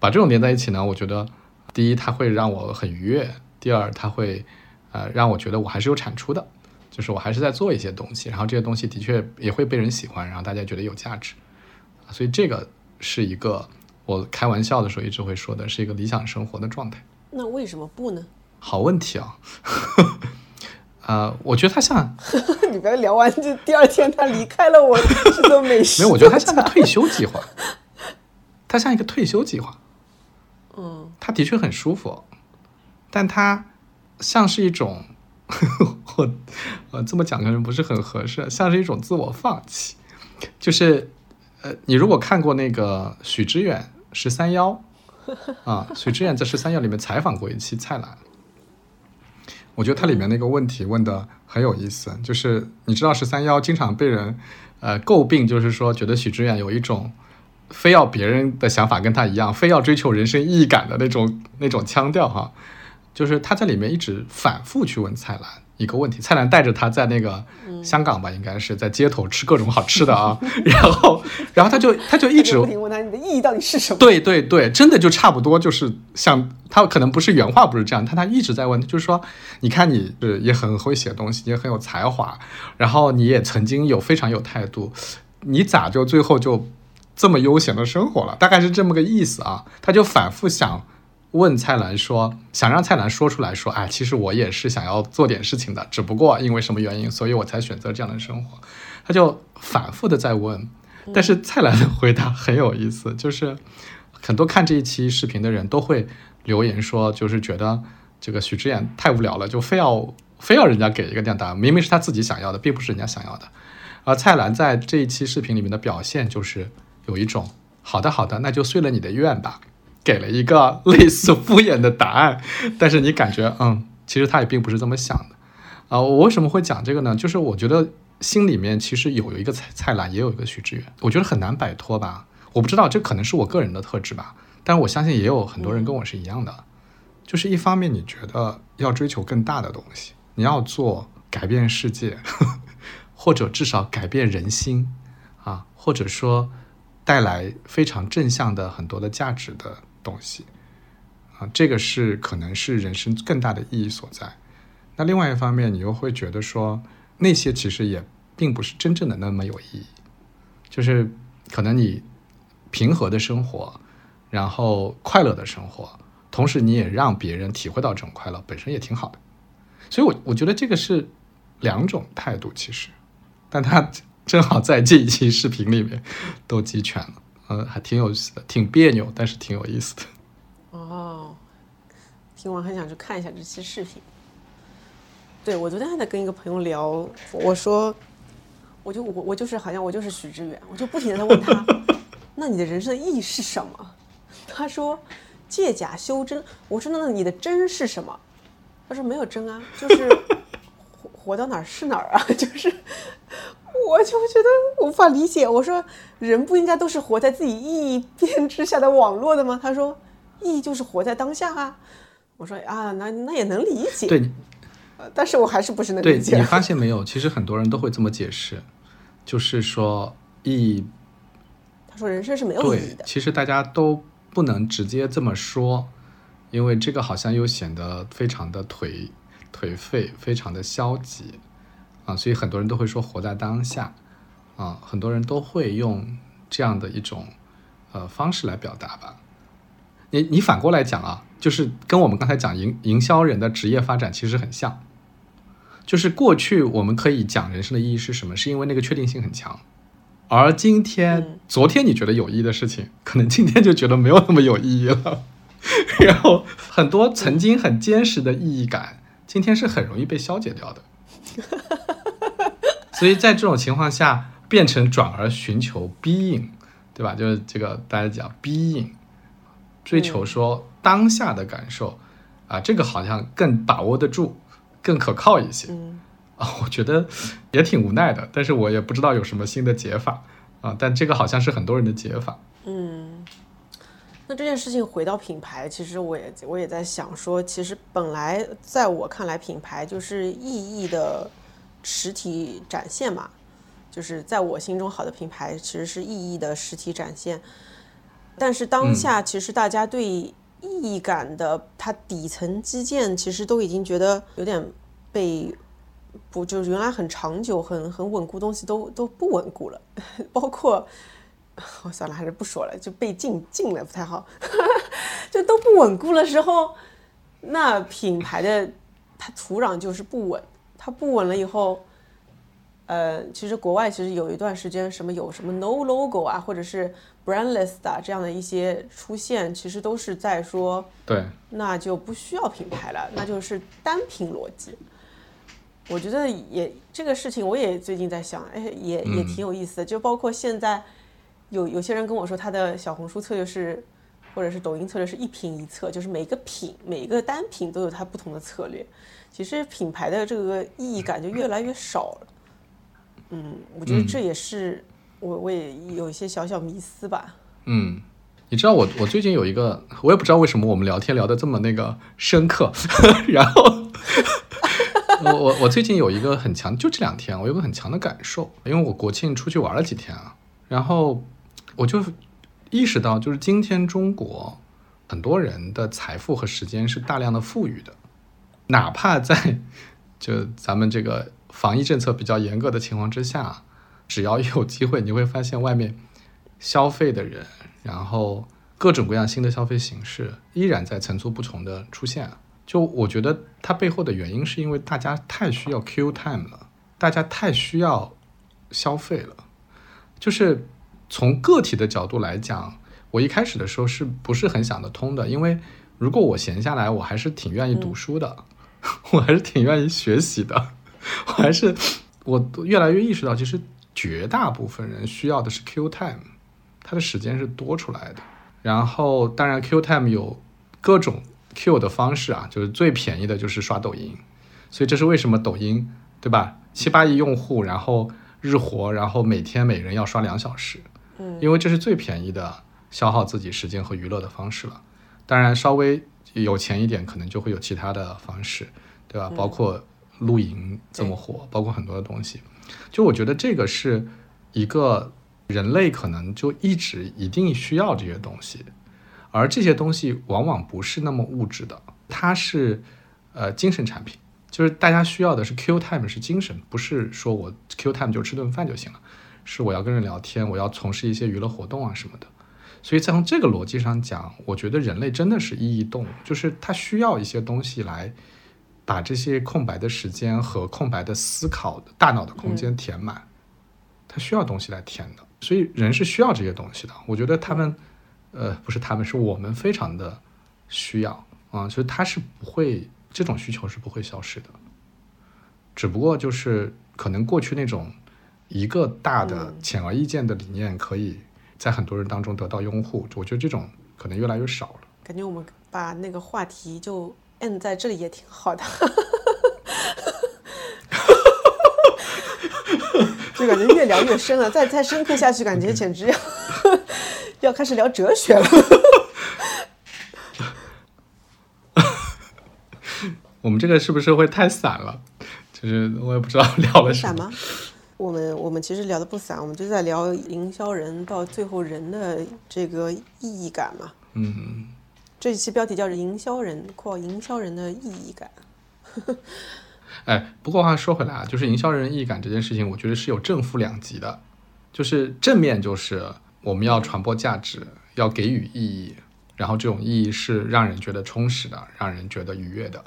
把这种连在一起呢，我觉得第一它会让我很愉悦，第二它会呃让我觉得我还是有产出的，就是我还是在做一些东西，然后这些东西的确也会被人喜欢，然后大家觉得有价值，啊所以这个是一个我开玩笑的时候一直会说的，是一个理想生活的状态。那为什么不呢？好问题啊，呃，我觉得他像 你不要聊完就第二天他离开了我，这都没事。没有，我觉得他像个退休计划，他像一个退休计划。嗯，他的确很舒服，但他像是一种，我呃这么讲可能不是很合适，像是一种自我放弃。就是呃，你如果看过那个许知远十三幺啊，许知远在十三幺里面采访过一期蔡澜，我觉得它里面那个问题问的很有意思，就是你知道十三幺经常被人呃诟病，就是说觉得许知远有一种。非要别人的想法跟他一样，非要追求人生意义感的那种那种腔调哈，就是他在里面一直反复去问蔡澜一个问题，蔡澜带着他在那个香港吧，应该是在街头吃各种好吃的啊，然后然后他就他就一直不停问他你的意义到底是什么？对对对，真的就差不多就是像他可能不是原话不是这样，但他一直在问，就是说你看你是也很会写东西，也很有才华，然后你也曾经有非常有态度，你咋就最后就？这么悠闲的生活了，大概是这么个意思啊。他就反复想问蔡澜说，想让蔡澜说出来说，哎，其实我也是想要做点事情的，只不过因为什么原因，所以我才选择这样的生活。他就反复的在问，但是蔡澜的回答很有意思，就是很多看这一期视频的人都会留言说，就是觉得这个许知远太无聊了，就非要非要人家给一个这样答案，明明是他自己想要的，并不是人家想要的。而蔡澜在这一期视频里面的表现就是。有一种好的好的，那就遂了你的愿吧，给了一个类似敷衍的答案，但是你感觉嗯，其实他也并不是这么想的啊。我为什么会讲这个呢？就是我觉得心里面其实有一个蔡蔡澜，也有一个许志远，我觉得很难摆脱吧。我不知道这可能是我个人的特质吧，但是我相信也有很多人跟我是一样的，就是一方面你觉得要追求更大的东西，你要做改变世界，或者至少改变人心啊，或者说。带来非常正向的很多的价值的东西，啊，这个是可能是人生更大的意义所在。那另外一方面，你又会觉得说，那些其实也并不是真正的那么有意义。就是可能你平和的生活，然后快乐的生活，同时你也让别人体会到这种快乐，本身也挺好的。所以，我我觉得这个是两种态度，其实，但他。正好在这一期视频里面都集全了，嗯，还挺有意思的，挺别扭，但是挺有意思的。哦，听完很想去看一下这期视频。对我昨天还在跟一个朋友聊，我说，我就我我就是好像我就是许知远，我就不停的在问他，那你的人生的意义是什么？他说借假修真。我说那那你的真是什么？他说没有真啊，就是活活到哪儿是哪儿啊，就是。我就觉得无法理解。我说，人不应该都是活在自己意义编织下的网络的吗？他说，意义就是活在当下啊。我说啊，那那也能理解。对，但是我还是不是能理解。你发现没有？其实很多人都会这么解释，就是说意义。他说人生是没有意义的。其实大家都不能直接这么说，因为这个好像又显得非常的颓颓废，非常的消极。啊，所以很多人都会说活在当下，啊，很多人都会用这样的一种呃方式来表达吧。你你反过来讲啊，就是跟我们刚才讲营营销人的职业发展其实很像，就是过去我们可以讲人生的意义是什么，是因为那个确定性很强。而今天，昨天你觉得有意义的事情，可能今天就觉得没有那么有意义了。然后很多曾经很坚实的意义感，今天是很容易被消解掉的。所以在这种情况下，变成转而寻求 being，对吧？就是这个大家讲 being，追求说当下的感受啊，这个好像更把握得住，更可靠一些。啊，我觉得也挺无奈的，但是我也不知道有什么新的解法啊。但这个好像是很多人的解法。嗯，那这件事情回到品牌，其实我也我也在想说，其实本来在我看来，品牌就是意义的实体展现嘛。就是在我心中，好的品牌其实是意义的实体展现。但是当下，其实大家对意义感的它底层基建，其实都已经觉得有点被。不，就是原来很长久、很很稳固东西都都不稳固了，包括，我算了，还是不说了，就被禁禁了不太好，就都不稳固的时候，那品牌的它土壤就是不稳，它不稳了以后，呃，其实国外其实有一段时间什么有什么 no logo 啊，或者是 brandless 啊这样的一些出现，其实都是在说，对，那就不需要品牌了，那就是单品逻辑。我觉得也这个事情，我也最近在想，哎，也也挺有意思的。就包括现在，有有些人跟我说，他的小红书策略是，或者是抖音策略是一品一策，就是每个品每个单品都有它不同的策略。其实品牌的这个意义感就越来越少了。嗯，我觉得这也是我我也有一些小小迷思吧。嗯，你知道我我最近有一个，我也不知道为什么我们聊天聊得这么那个深刻，然后。我我我最近有一个很强，就这两天我有个很强的感受，因为我国庆出去玩了几天啊，然后我就意识到，就是今天中国很多人的财富和时间是大量的富裕的，哪怕在就咱们这个防疫政策比较严格的情况之下，只要有机会，你会发现外面消费的人，然后各种各样新的消费形式依然在层出不穷的出现。就我觉得它背后的原因是因为大家太需要 Q time 了，大家太需要消费了。就是从个体的角度来讲，我一开始的时候是不是很想得通的？因为如果我闲下来，我还是挺愿意读书的，我还是挺愿意学习的，我还是我越来越意识到，其实绝大部分人需要的是 Q time，他的时间是多出来的。然后当然 Q time 有各种。Q 的方式啊，就是最便宜的，就是刷抖音，所以这是为什么抖音对吧？七八亿用户，然后日活，然后每天每人要刷两小时，嗯，因为这是最便宜的消耗自己时间和娱乐的方式了。当然，稍微有钱一点，可能就会有其他的方式，对吧？包括露营这么火，包括很多的东西。就我觉得这个是一个人类可能就一直一定需要这些东西。而这些东西往往不是那么物质的，它是，呃，精神产品，就是大家需要的是 Q time 是精神，不是说我 Q time 就吃顿饭就行了，是我要跟人聊天，我要从事一些娱乐活动啊什么的。所以在从这个逻辑上讲，我觉得人类真的是意义动物，就是它需要一些东西来把这些空白的时间和空白的思考大脑的空间填满，它需要东西来填的。所以人是需要这些东西的。我觉得他们。呃，不是他们，是我们非常的需要啊，所以它是不会这种需求是不会消失的，只不过就是可能过去那种一个大的显而易见的理念，可以在很多人当中得到拥护，我觉得这种可能越来越少了。感觉我们把那个话题就摁在这里也挺好的，就感觉越聊越深了，再再深刻下去，感觉简直要。要开始聊哲学了，我们这个是不是会太散了？就是我也不知道聊了什么。我们我们其实聊的不散，我们就在聊营销人到最后人的这个意义感嘛。嗯。这一期标题叫“营销人或营销人的意义感”。哎，不过话说回来啊，就是营销人意义感这件事情，我觉得是有正负两极的，就是正面就是。我们要传播价值，要给予意义，然后这种意义是让人觉得充实的，让人觉得愉悦的，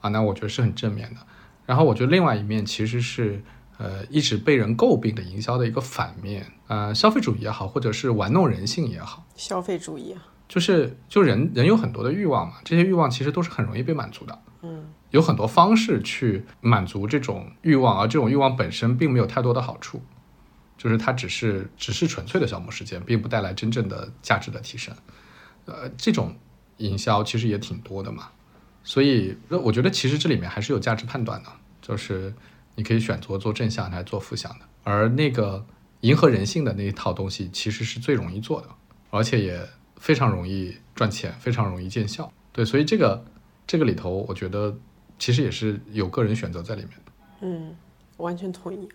啊，那我觉得是很正面的。然后我觉得另外一面其实是呃一直被人诟病的营销的一个反面，呃消费主义也好，或者是玩弄人性也好，消费主义啊，就是就人人有很多的欲望嘛，这些欲望其实都是很容易被满足的。嗯，有很多方式去满足这种欲望，而这种欲望本身并没有太多的好处，就是它只是只是纯粹的消磨时间，并不带来真正的价值的提升。呃，这种营销其实也挺多的嘛，所以那我觉得其实这里面还是有价值判断的，就是你可以选择做正向还是做负向的，而那个迎合人性的那一套东西其实是最容易做的，而且也非常容易赚钱，非常容易见效。对，所以这个这个里头，我觉得其实也是有个人选择在里面的。嗯，完全同意。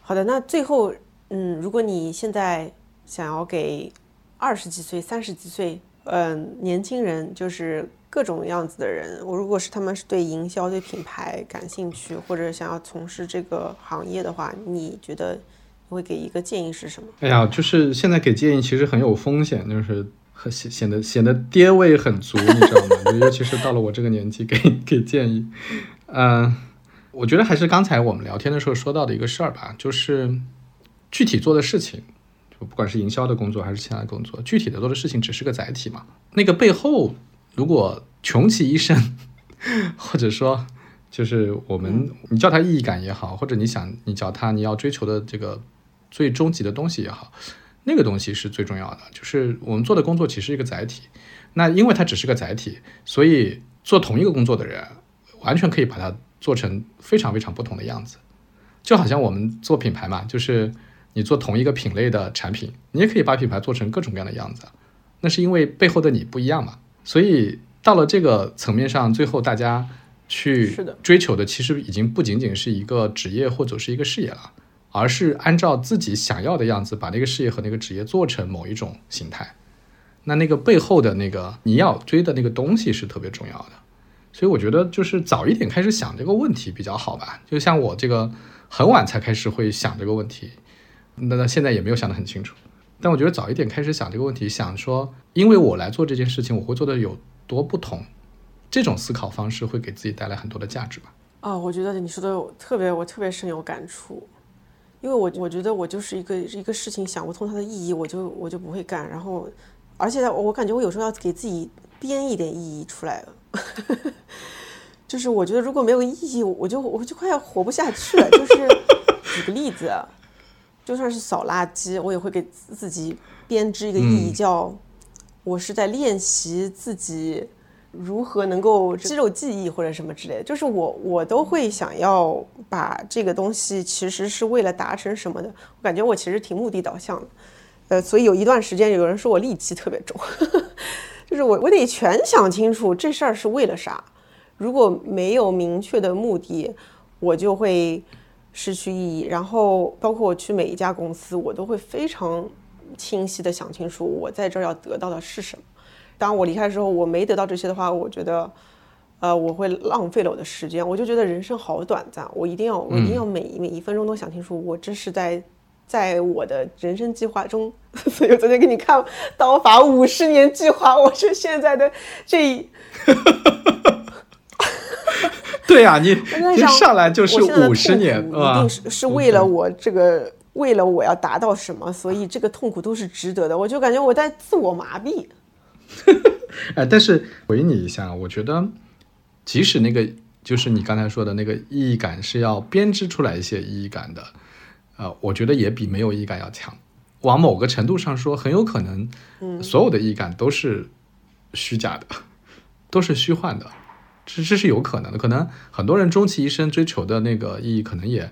好的，那最后，嗯，如果你现在想要给二十几岁、三十几岁，嗯，年轻人，就是各种样子的人，我如果是他们是对营销、对品牌感兴趣，或者想要从事这个行业的话，你觉得你会给一个建议是什么？哎呀，就是现在给建议其实很有风险，就是很显显得显得爹味很足，你知道吗？尤其是到了我这个年纪给给建议，嗯、我觉得还是刚才我们聊天的时候说到的一个事儿吧，就是具体做的事情，就不管是营销的工作还是其他工作，具体的做的事情只是个载体嘛。那个背后，如果穷其一生，或者说就是我们你叫它意义感也好，或者你想你叫它你要追求的这个最终极的东西也好，那个东西是最重要的。就是我们做的工作其实是一个载体，那因为它只是个载体，所以做同一个工作的人，完全可以把它做成非常非常不同的样子。就好像我们做品牌嘛，就是你做同一个品类的产品，你也可以把品牌做成各种各样的样子，那是因为背后的你不一样嘛。所以到了这个层面上，最后大家去追求的，其实已经不仅仅是一个职业或者是一个事业了，而是按照自己想要的样子，把那个事业和那个职业做成某一种形态。那那个背后的那个你要追的那个东西是特别重要的。所以我觉得就是早一点开始想这个问题比较好吧。就像我这个很晚才开始会想这个问题，那那现在也没有想得很清楚。但我觉得早一点开始想这个问题，想说因为我来做这件事情，我会做的有多不同，这种思考方式会给自己带来很多的价值吧。啊、我觉得你说的特别，我特别深有感触，因为我我觉得我就是一个一个事情想不通它的意义，我就我就不会干，然后而且我感觉我有时候要给自己编一点意义出来了，就是我觉得如果没有意义，我就我就快要活不下去了。就是举个例子，就算是扫垃圾，我也会给自己编织一个意义，叫我是在练习自己如何能够肌肉记忆或者什么之类的，就是我我都会想要把这个东西其实是为了达成什么的，我感觉我其实挺目的导向的，呃，所以有一段时间有人说我戾气特别重，就是我我得全想清楚这事儿是为了啥，如果没有明确的目的，我就会失去意义。然后包括我去每一家公司，我都会非常清晰的想清楚我在这儿要得到的是什么。当我离开的时候，我没得到这些的话，我觉得，呃，我会浪费了我的时间。我就觉得人生好短暂，我一定要，我一定要每一每一分钟都想清楚，我这是在在我的人生计划中。所以我昨天给你看刀法五十年计划，我是现在的这一对呀、你你我在想上来就是五十年，一定是是为了我这个，为了我要达到什么，所以这个痛苦都是值得的。我就感觉我在自我麻痹。哎，但是回你一下，我觉得即使那个就是你刚才说的那个意义感是要编织出来一些意义感的，呃，我觉得也比没有意义感要强。往某个程度上说，很有可能，所有的意义感都是虚假的，都是虚幻的，这这是有可能的。可能很多人终其一生追求的那个意义，可能也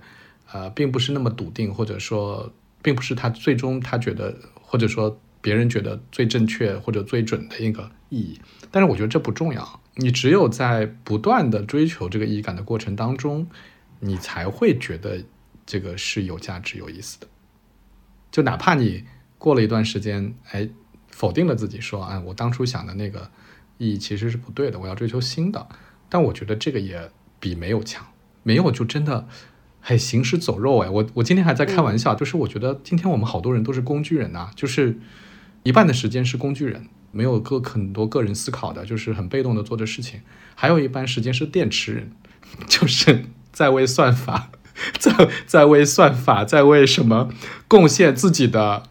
呃并不是那么笃定，或者说并不是他最终他觉得，或者说别人觉得最正确或者最准的一个意义。但是我觉得这不重要，你只有在不断的追求这个意义感的过程当中，你才会觉得这个是有价值、有意思的。就哪怕你过了一段时间，哎，否定了自己，说，哎，我当初想的那个意义其实是不对的，我要追求新的。但我觉得这个也比没有强，没有就真的，很，行尸走肉哎。我我今天还在开玩笑，就是我觉得今天我们好多人都是工具人呐、就是一半的时间是工具人，没有个很多个人思考的，就是很被动的做的事情；还有一半时间是电池人，就是在为算法，在在为算法，在为什么贡献自己的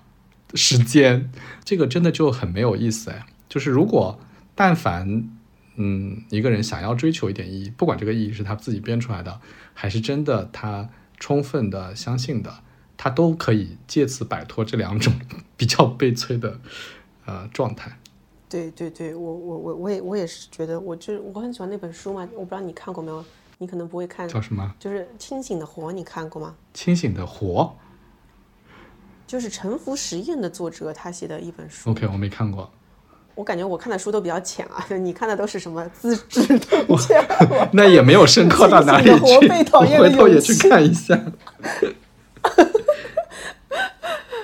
时间，这个真的就很没有意思哎。就是如果但凡嗯一个人想要追求一点意义，不管这个意义是他自己编出来的，还是真的他充分的相信的，他都可以借此摆脱这两种比较悲催的呃状态。对对对，我我我我也我也是觉得，我就我很喜欢那本书嘛，我不知道你看过没有，你可能不会看，叫什么？就是《清醒的活》，你看过吗？清醒的活就是《沉浮实验》的作者他写的一本书。，OK，我没看过。我感觉我看的书都比较浅啊，你看的都是什么资质推荐？那也没有深刻到哪里 去，被讨厌的我回头也去看一下。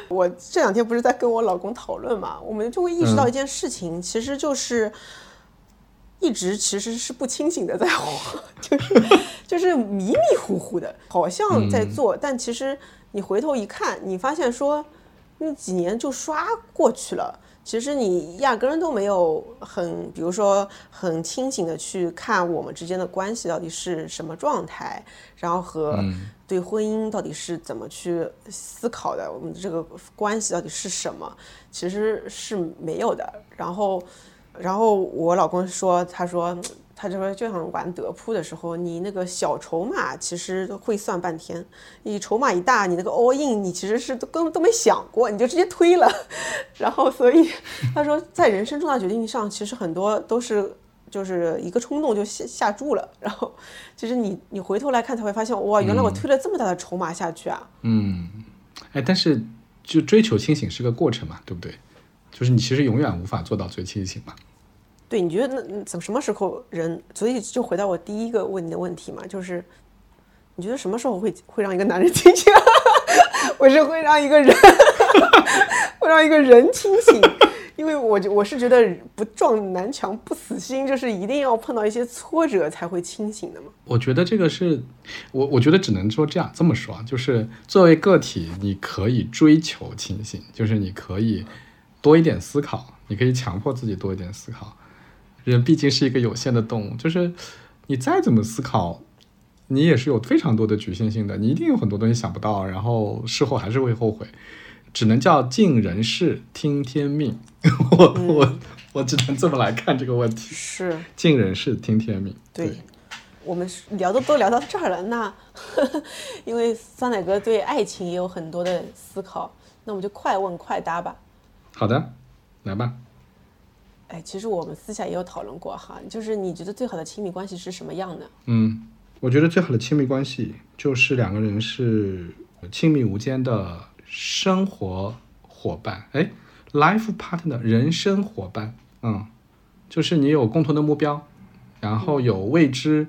我这两天不是在跟我老公讨论嘛，我们就会意识到一件事情，其实就是一直其实是不清醒的在活，就是就是迷迷糊糊的，好像在做，但其实你回头一看，你发现说那几年就刷过去了。其实你压根儿都没有很，比如说很清醒的去看我们之间的关系到底是什么状态，然后和对婚姻到底是怎么去思考的，我们的这个关系到底是什么，其实是没有的。然后，然后我老公说，他说，他就说就像玩德扑的时候，你那个小筹码其实会算半天，你筹码一大，你那个 all in 你其实是都根本都没想过，你就直接推了。然后，所以他说，在人生重大决定上，其实很多都是就是一个冲动就下下注了。然后，其实你你回头来看才会发现，哇，原来我推了这么大的筹码下去啊！嗯哎，但是就追求清醒是个过程嘛，对不对？就是你其实永远无法做到最清醒嘛。对，你觉得那怎么什么时候人？所以就回到我第一个问你的问题嘛，就是你觉得什么时候会会让一个男人清醒？我是会让一个人 会让一个人清醒，因为我就我是觉得不撞南墙不死心，就是一定要碰到一些挫折才会清醒的嘛。我觉得这个是我，我觉得只能说这样这么说啊，就是作为个体，你可以追求清醒，就是你可以多一点思考，你可以强迫自己多一点思考。人毕竟是一个有限的动物，就是你再怎么思考，你也是有非常多的局限性的，你一定有很多东西想不到，然后事后还是会后悔。只能叫尽人事，听天命。我我我只能这么来看这个问题：是，尽人事，听天命。对。我们是聊的都聊到这儿了，那 因为酸奶哥对爱情也有很多的思考，那我们就快问快答吧。好的，来吧。哎，其实我们私下也有讨论过哈，就是你觉得最好的亲密关系是什么样的？嗯，我觉得最好的亲密关系就是两个人是亲密无间的生活伙伴，哎，life partner，人生伙伴，嗯，就是你有共同的目标，然后有为之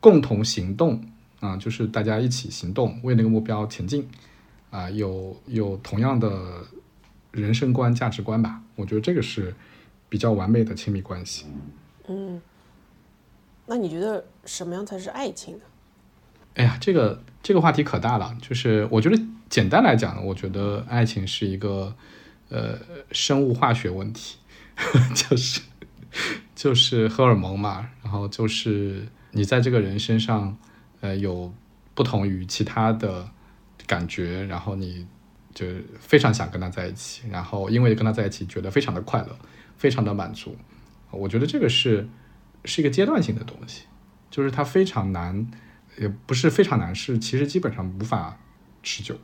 共同行动，啊，就是大家一起行动，为那个目标前进，啊，有有同样的人生观、价值观吧，我觉得这个是比较完美的亲密关系。嗯那你觉得什么样才是爱情呢？哎呀，这个这个话题可大了。就是我觉得简单来讲，我觉得爱情是一个呃生物化学问题，就是就是荷尔蒙嘛，然后就是你在这个人身上呃有不同于其他的感觉，然后你就非常想跟他在一起，然后因为跟他在一起觉得非常的快乐，非常的满足。我觉得这个是是一个阶段性的东西，就是它非常难。也不是非常难，是其实基本上无法持久，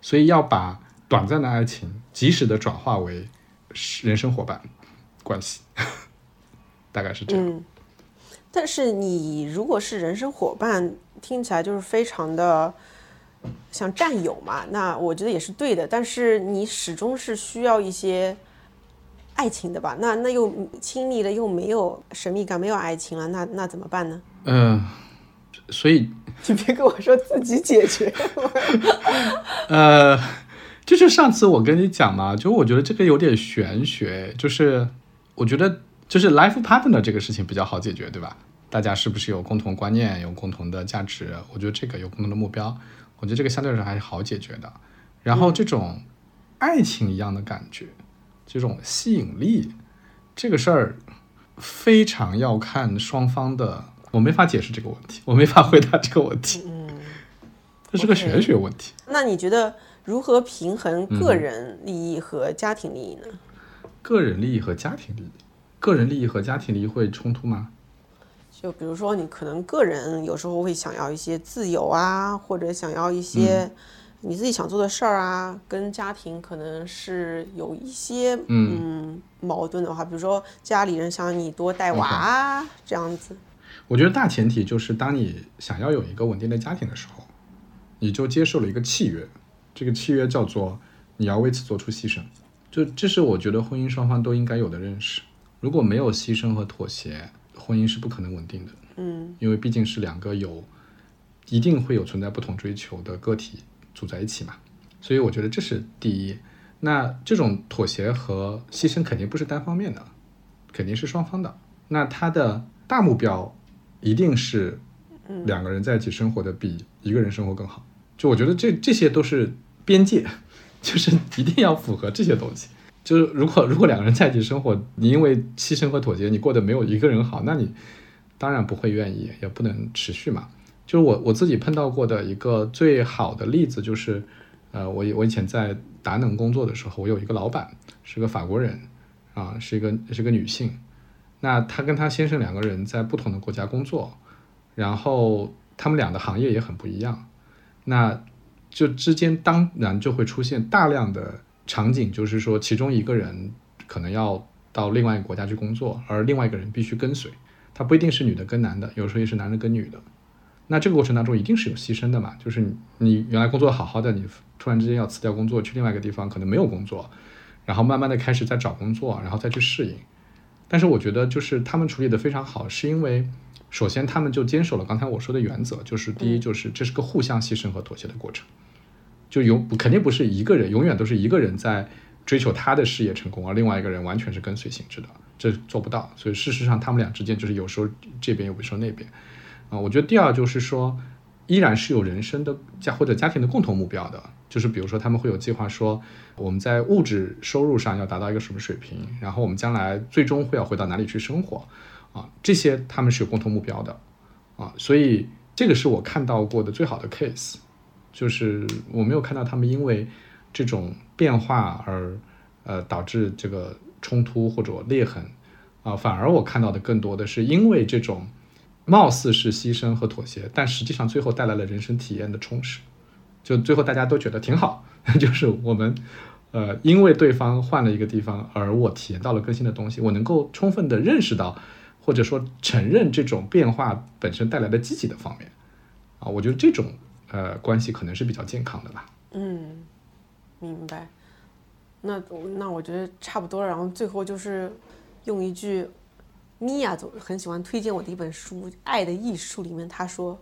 所以要把短暂的爱情及时的转化为人生伙伴关系，大概是这样。嗯，但是你如果是人生伙伴，听起来就是非常的像战友嘛，那我觉得也是对的。但是你始终是需要一些爱情的吧？那那又亲密了，又没有神秘感，没有爱情了，那那怎么办呢？嗯、所以 你别跟我说自己解决。呃，就是上次我跟你讲嘛，就我觉得这个有点玄学，就是我觉得就是 life partner 这个事情比较好解决，对吧？大家是不是有共同观念，有共同的价值？我觉得这个有共同的目标，我觉得这个相对来说还是好解决的。然后这种爱情一样的感觉，这种吸引力，这个事儿非常要看双方的，我没法解释这个问题，我没法回答这个问题。嗯这是个玄学问题。那你觉得如何平衡个人利益和家庭利益呢？个人利益和家庭利益，个人利益和家庭利益会冲突吗？就比如说，你可能个人有时候会想要一些自由啊，或者想要一些你自己想做的事儿啊，跟家庭可能是有一些嗯矛盾的话，比如说家里人想你多带娃啊这样子。我觉得大前提就是，当你想要有一个稳定的家庭的时候，你就接受了一个契约，这个契约叫做你要为此做出牺牲。就这是我觉得婚姻双方都应该有的认识。如果没有牺牲和妥协，婚姻是不可能稳定的。嗯，因为毕竟是两个有一定会有存在不同追求的个体组在一起嘛，所以我觉得这是第一。那这种妥协和牺牲肯定不是单方面的，肯定是双方的。那他的大目标一定是两个人在一起生活的比一个人生活更好。就我觉得这这些都是边界，就是一定要符合这些东西。就是如果如果两个人在一起生活，你因为牺牲和妥协，你过得没有一个人好，那你当然不会愿意，也不能持续嘛。就是我我自己碰到过的一个最好的例子，就是，呃，我我以前在达能工作的时候，我有一个老板是个法国人，啊，是一个是个女性，那她跟她先生两个人在不同的国家工作，然后他们俩的行业也很不一样，那就之间当然就会出现大量的场景，就是说其中一个人可能要到另外一个国家去工作，而另外一个人必须跟随。他不一定是女的跟男的，有时候也是男的跟女的。那这个过程当中一定是有牺牲的嘛？就是你你原来工作好好的，你突然之间要辞掉工作去另外一个地方，可能没有工作，然后慢慢的开始在找工作，然后再去适应。但是我觉得就是他们处理的非常好，是因为首先他们就坚守了刚才我说的原则，就是第一就是这是个互相牺牲和妥协的过程，就永肯定不是一个人永远都是一个人在追求他的事业成功，而另外一个人完全是跟随性质的，这做不到。所以事实上他们俩之间就是有时候这边有时候那边。啊，我觉得第二就是说，依然是有人生的家或者家庭的共同目标的，就是比如说他们会有计划说，我们在物质收入上要达到一个什么水平，然后我们将来最终会要回到哪里去生活，啊，这些他们是有共同目标的，啊，所以这个是我看到过的最好的 case，就是我没有看到他们因为这种变化而呃导致这个冲突或者裂痕，啊，反而我看到的更多的是因为这种。貌似是牺牲和妥协，但实际上最后带来了人生体验的充实。就最后大家都觉得挺好，就是我们，呃，因为对方换了一个地方，而我体验到了更新的东西，我能够充分的认识到，或者说承认这种变化本身带来的积极的方面。啊，我觉得这种呃关系可能是比较健康的吧。嗯，明白。那那我觉得差不多。然后最后就是用一句米娅总很喜欢推荐我的一本书《爱的艺术》里面，她说，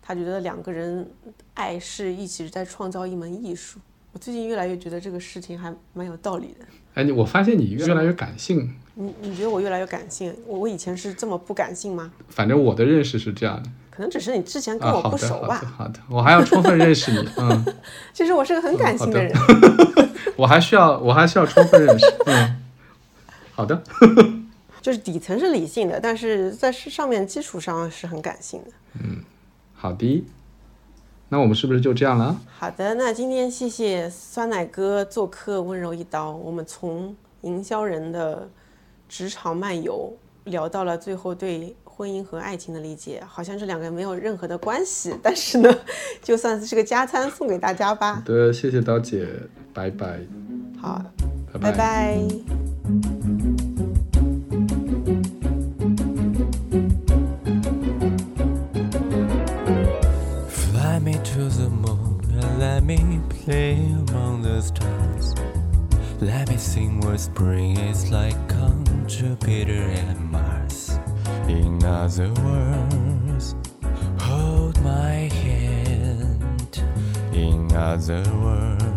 她觉得两个人爱是一起在创造一门艺术。我最近越来越觉得这个事情还蛮有道理的。哎，你我发现你越来越感性，你你觉得我越来越感性？我我以前是这么不感性吗？反正我的认识是这样的。可能只是你之前跟啊，我，不熟吧。好的，好的，我还要充分认识你，嗯，其实我是个很感性的人。我还需要，我还需要充分认识，嗯，好的。就是底层是理性的，但是在上面基础上是很感性的。嗯好的，那我们是不是就这样了？好的，那今天谢谢酸奶哥做客温柔一刀，我们从营销人的职场漫游聊到了最后对婚姻和爱情的理解，好像这两个没有任何的关系，但是呢，就算是个加餐送给大家吧好。的，谢谢刀姐，拜拜，好，拜拜 me play among the stars. Let me sing where spring is like on Jupiter and Mars. In other words, hold my hand. In other words,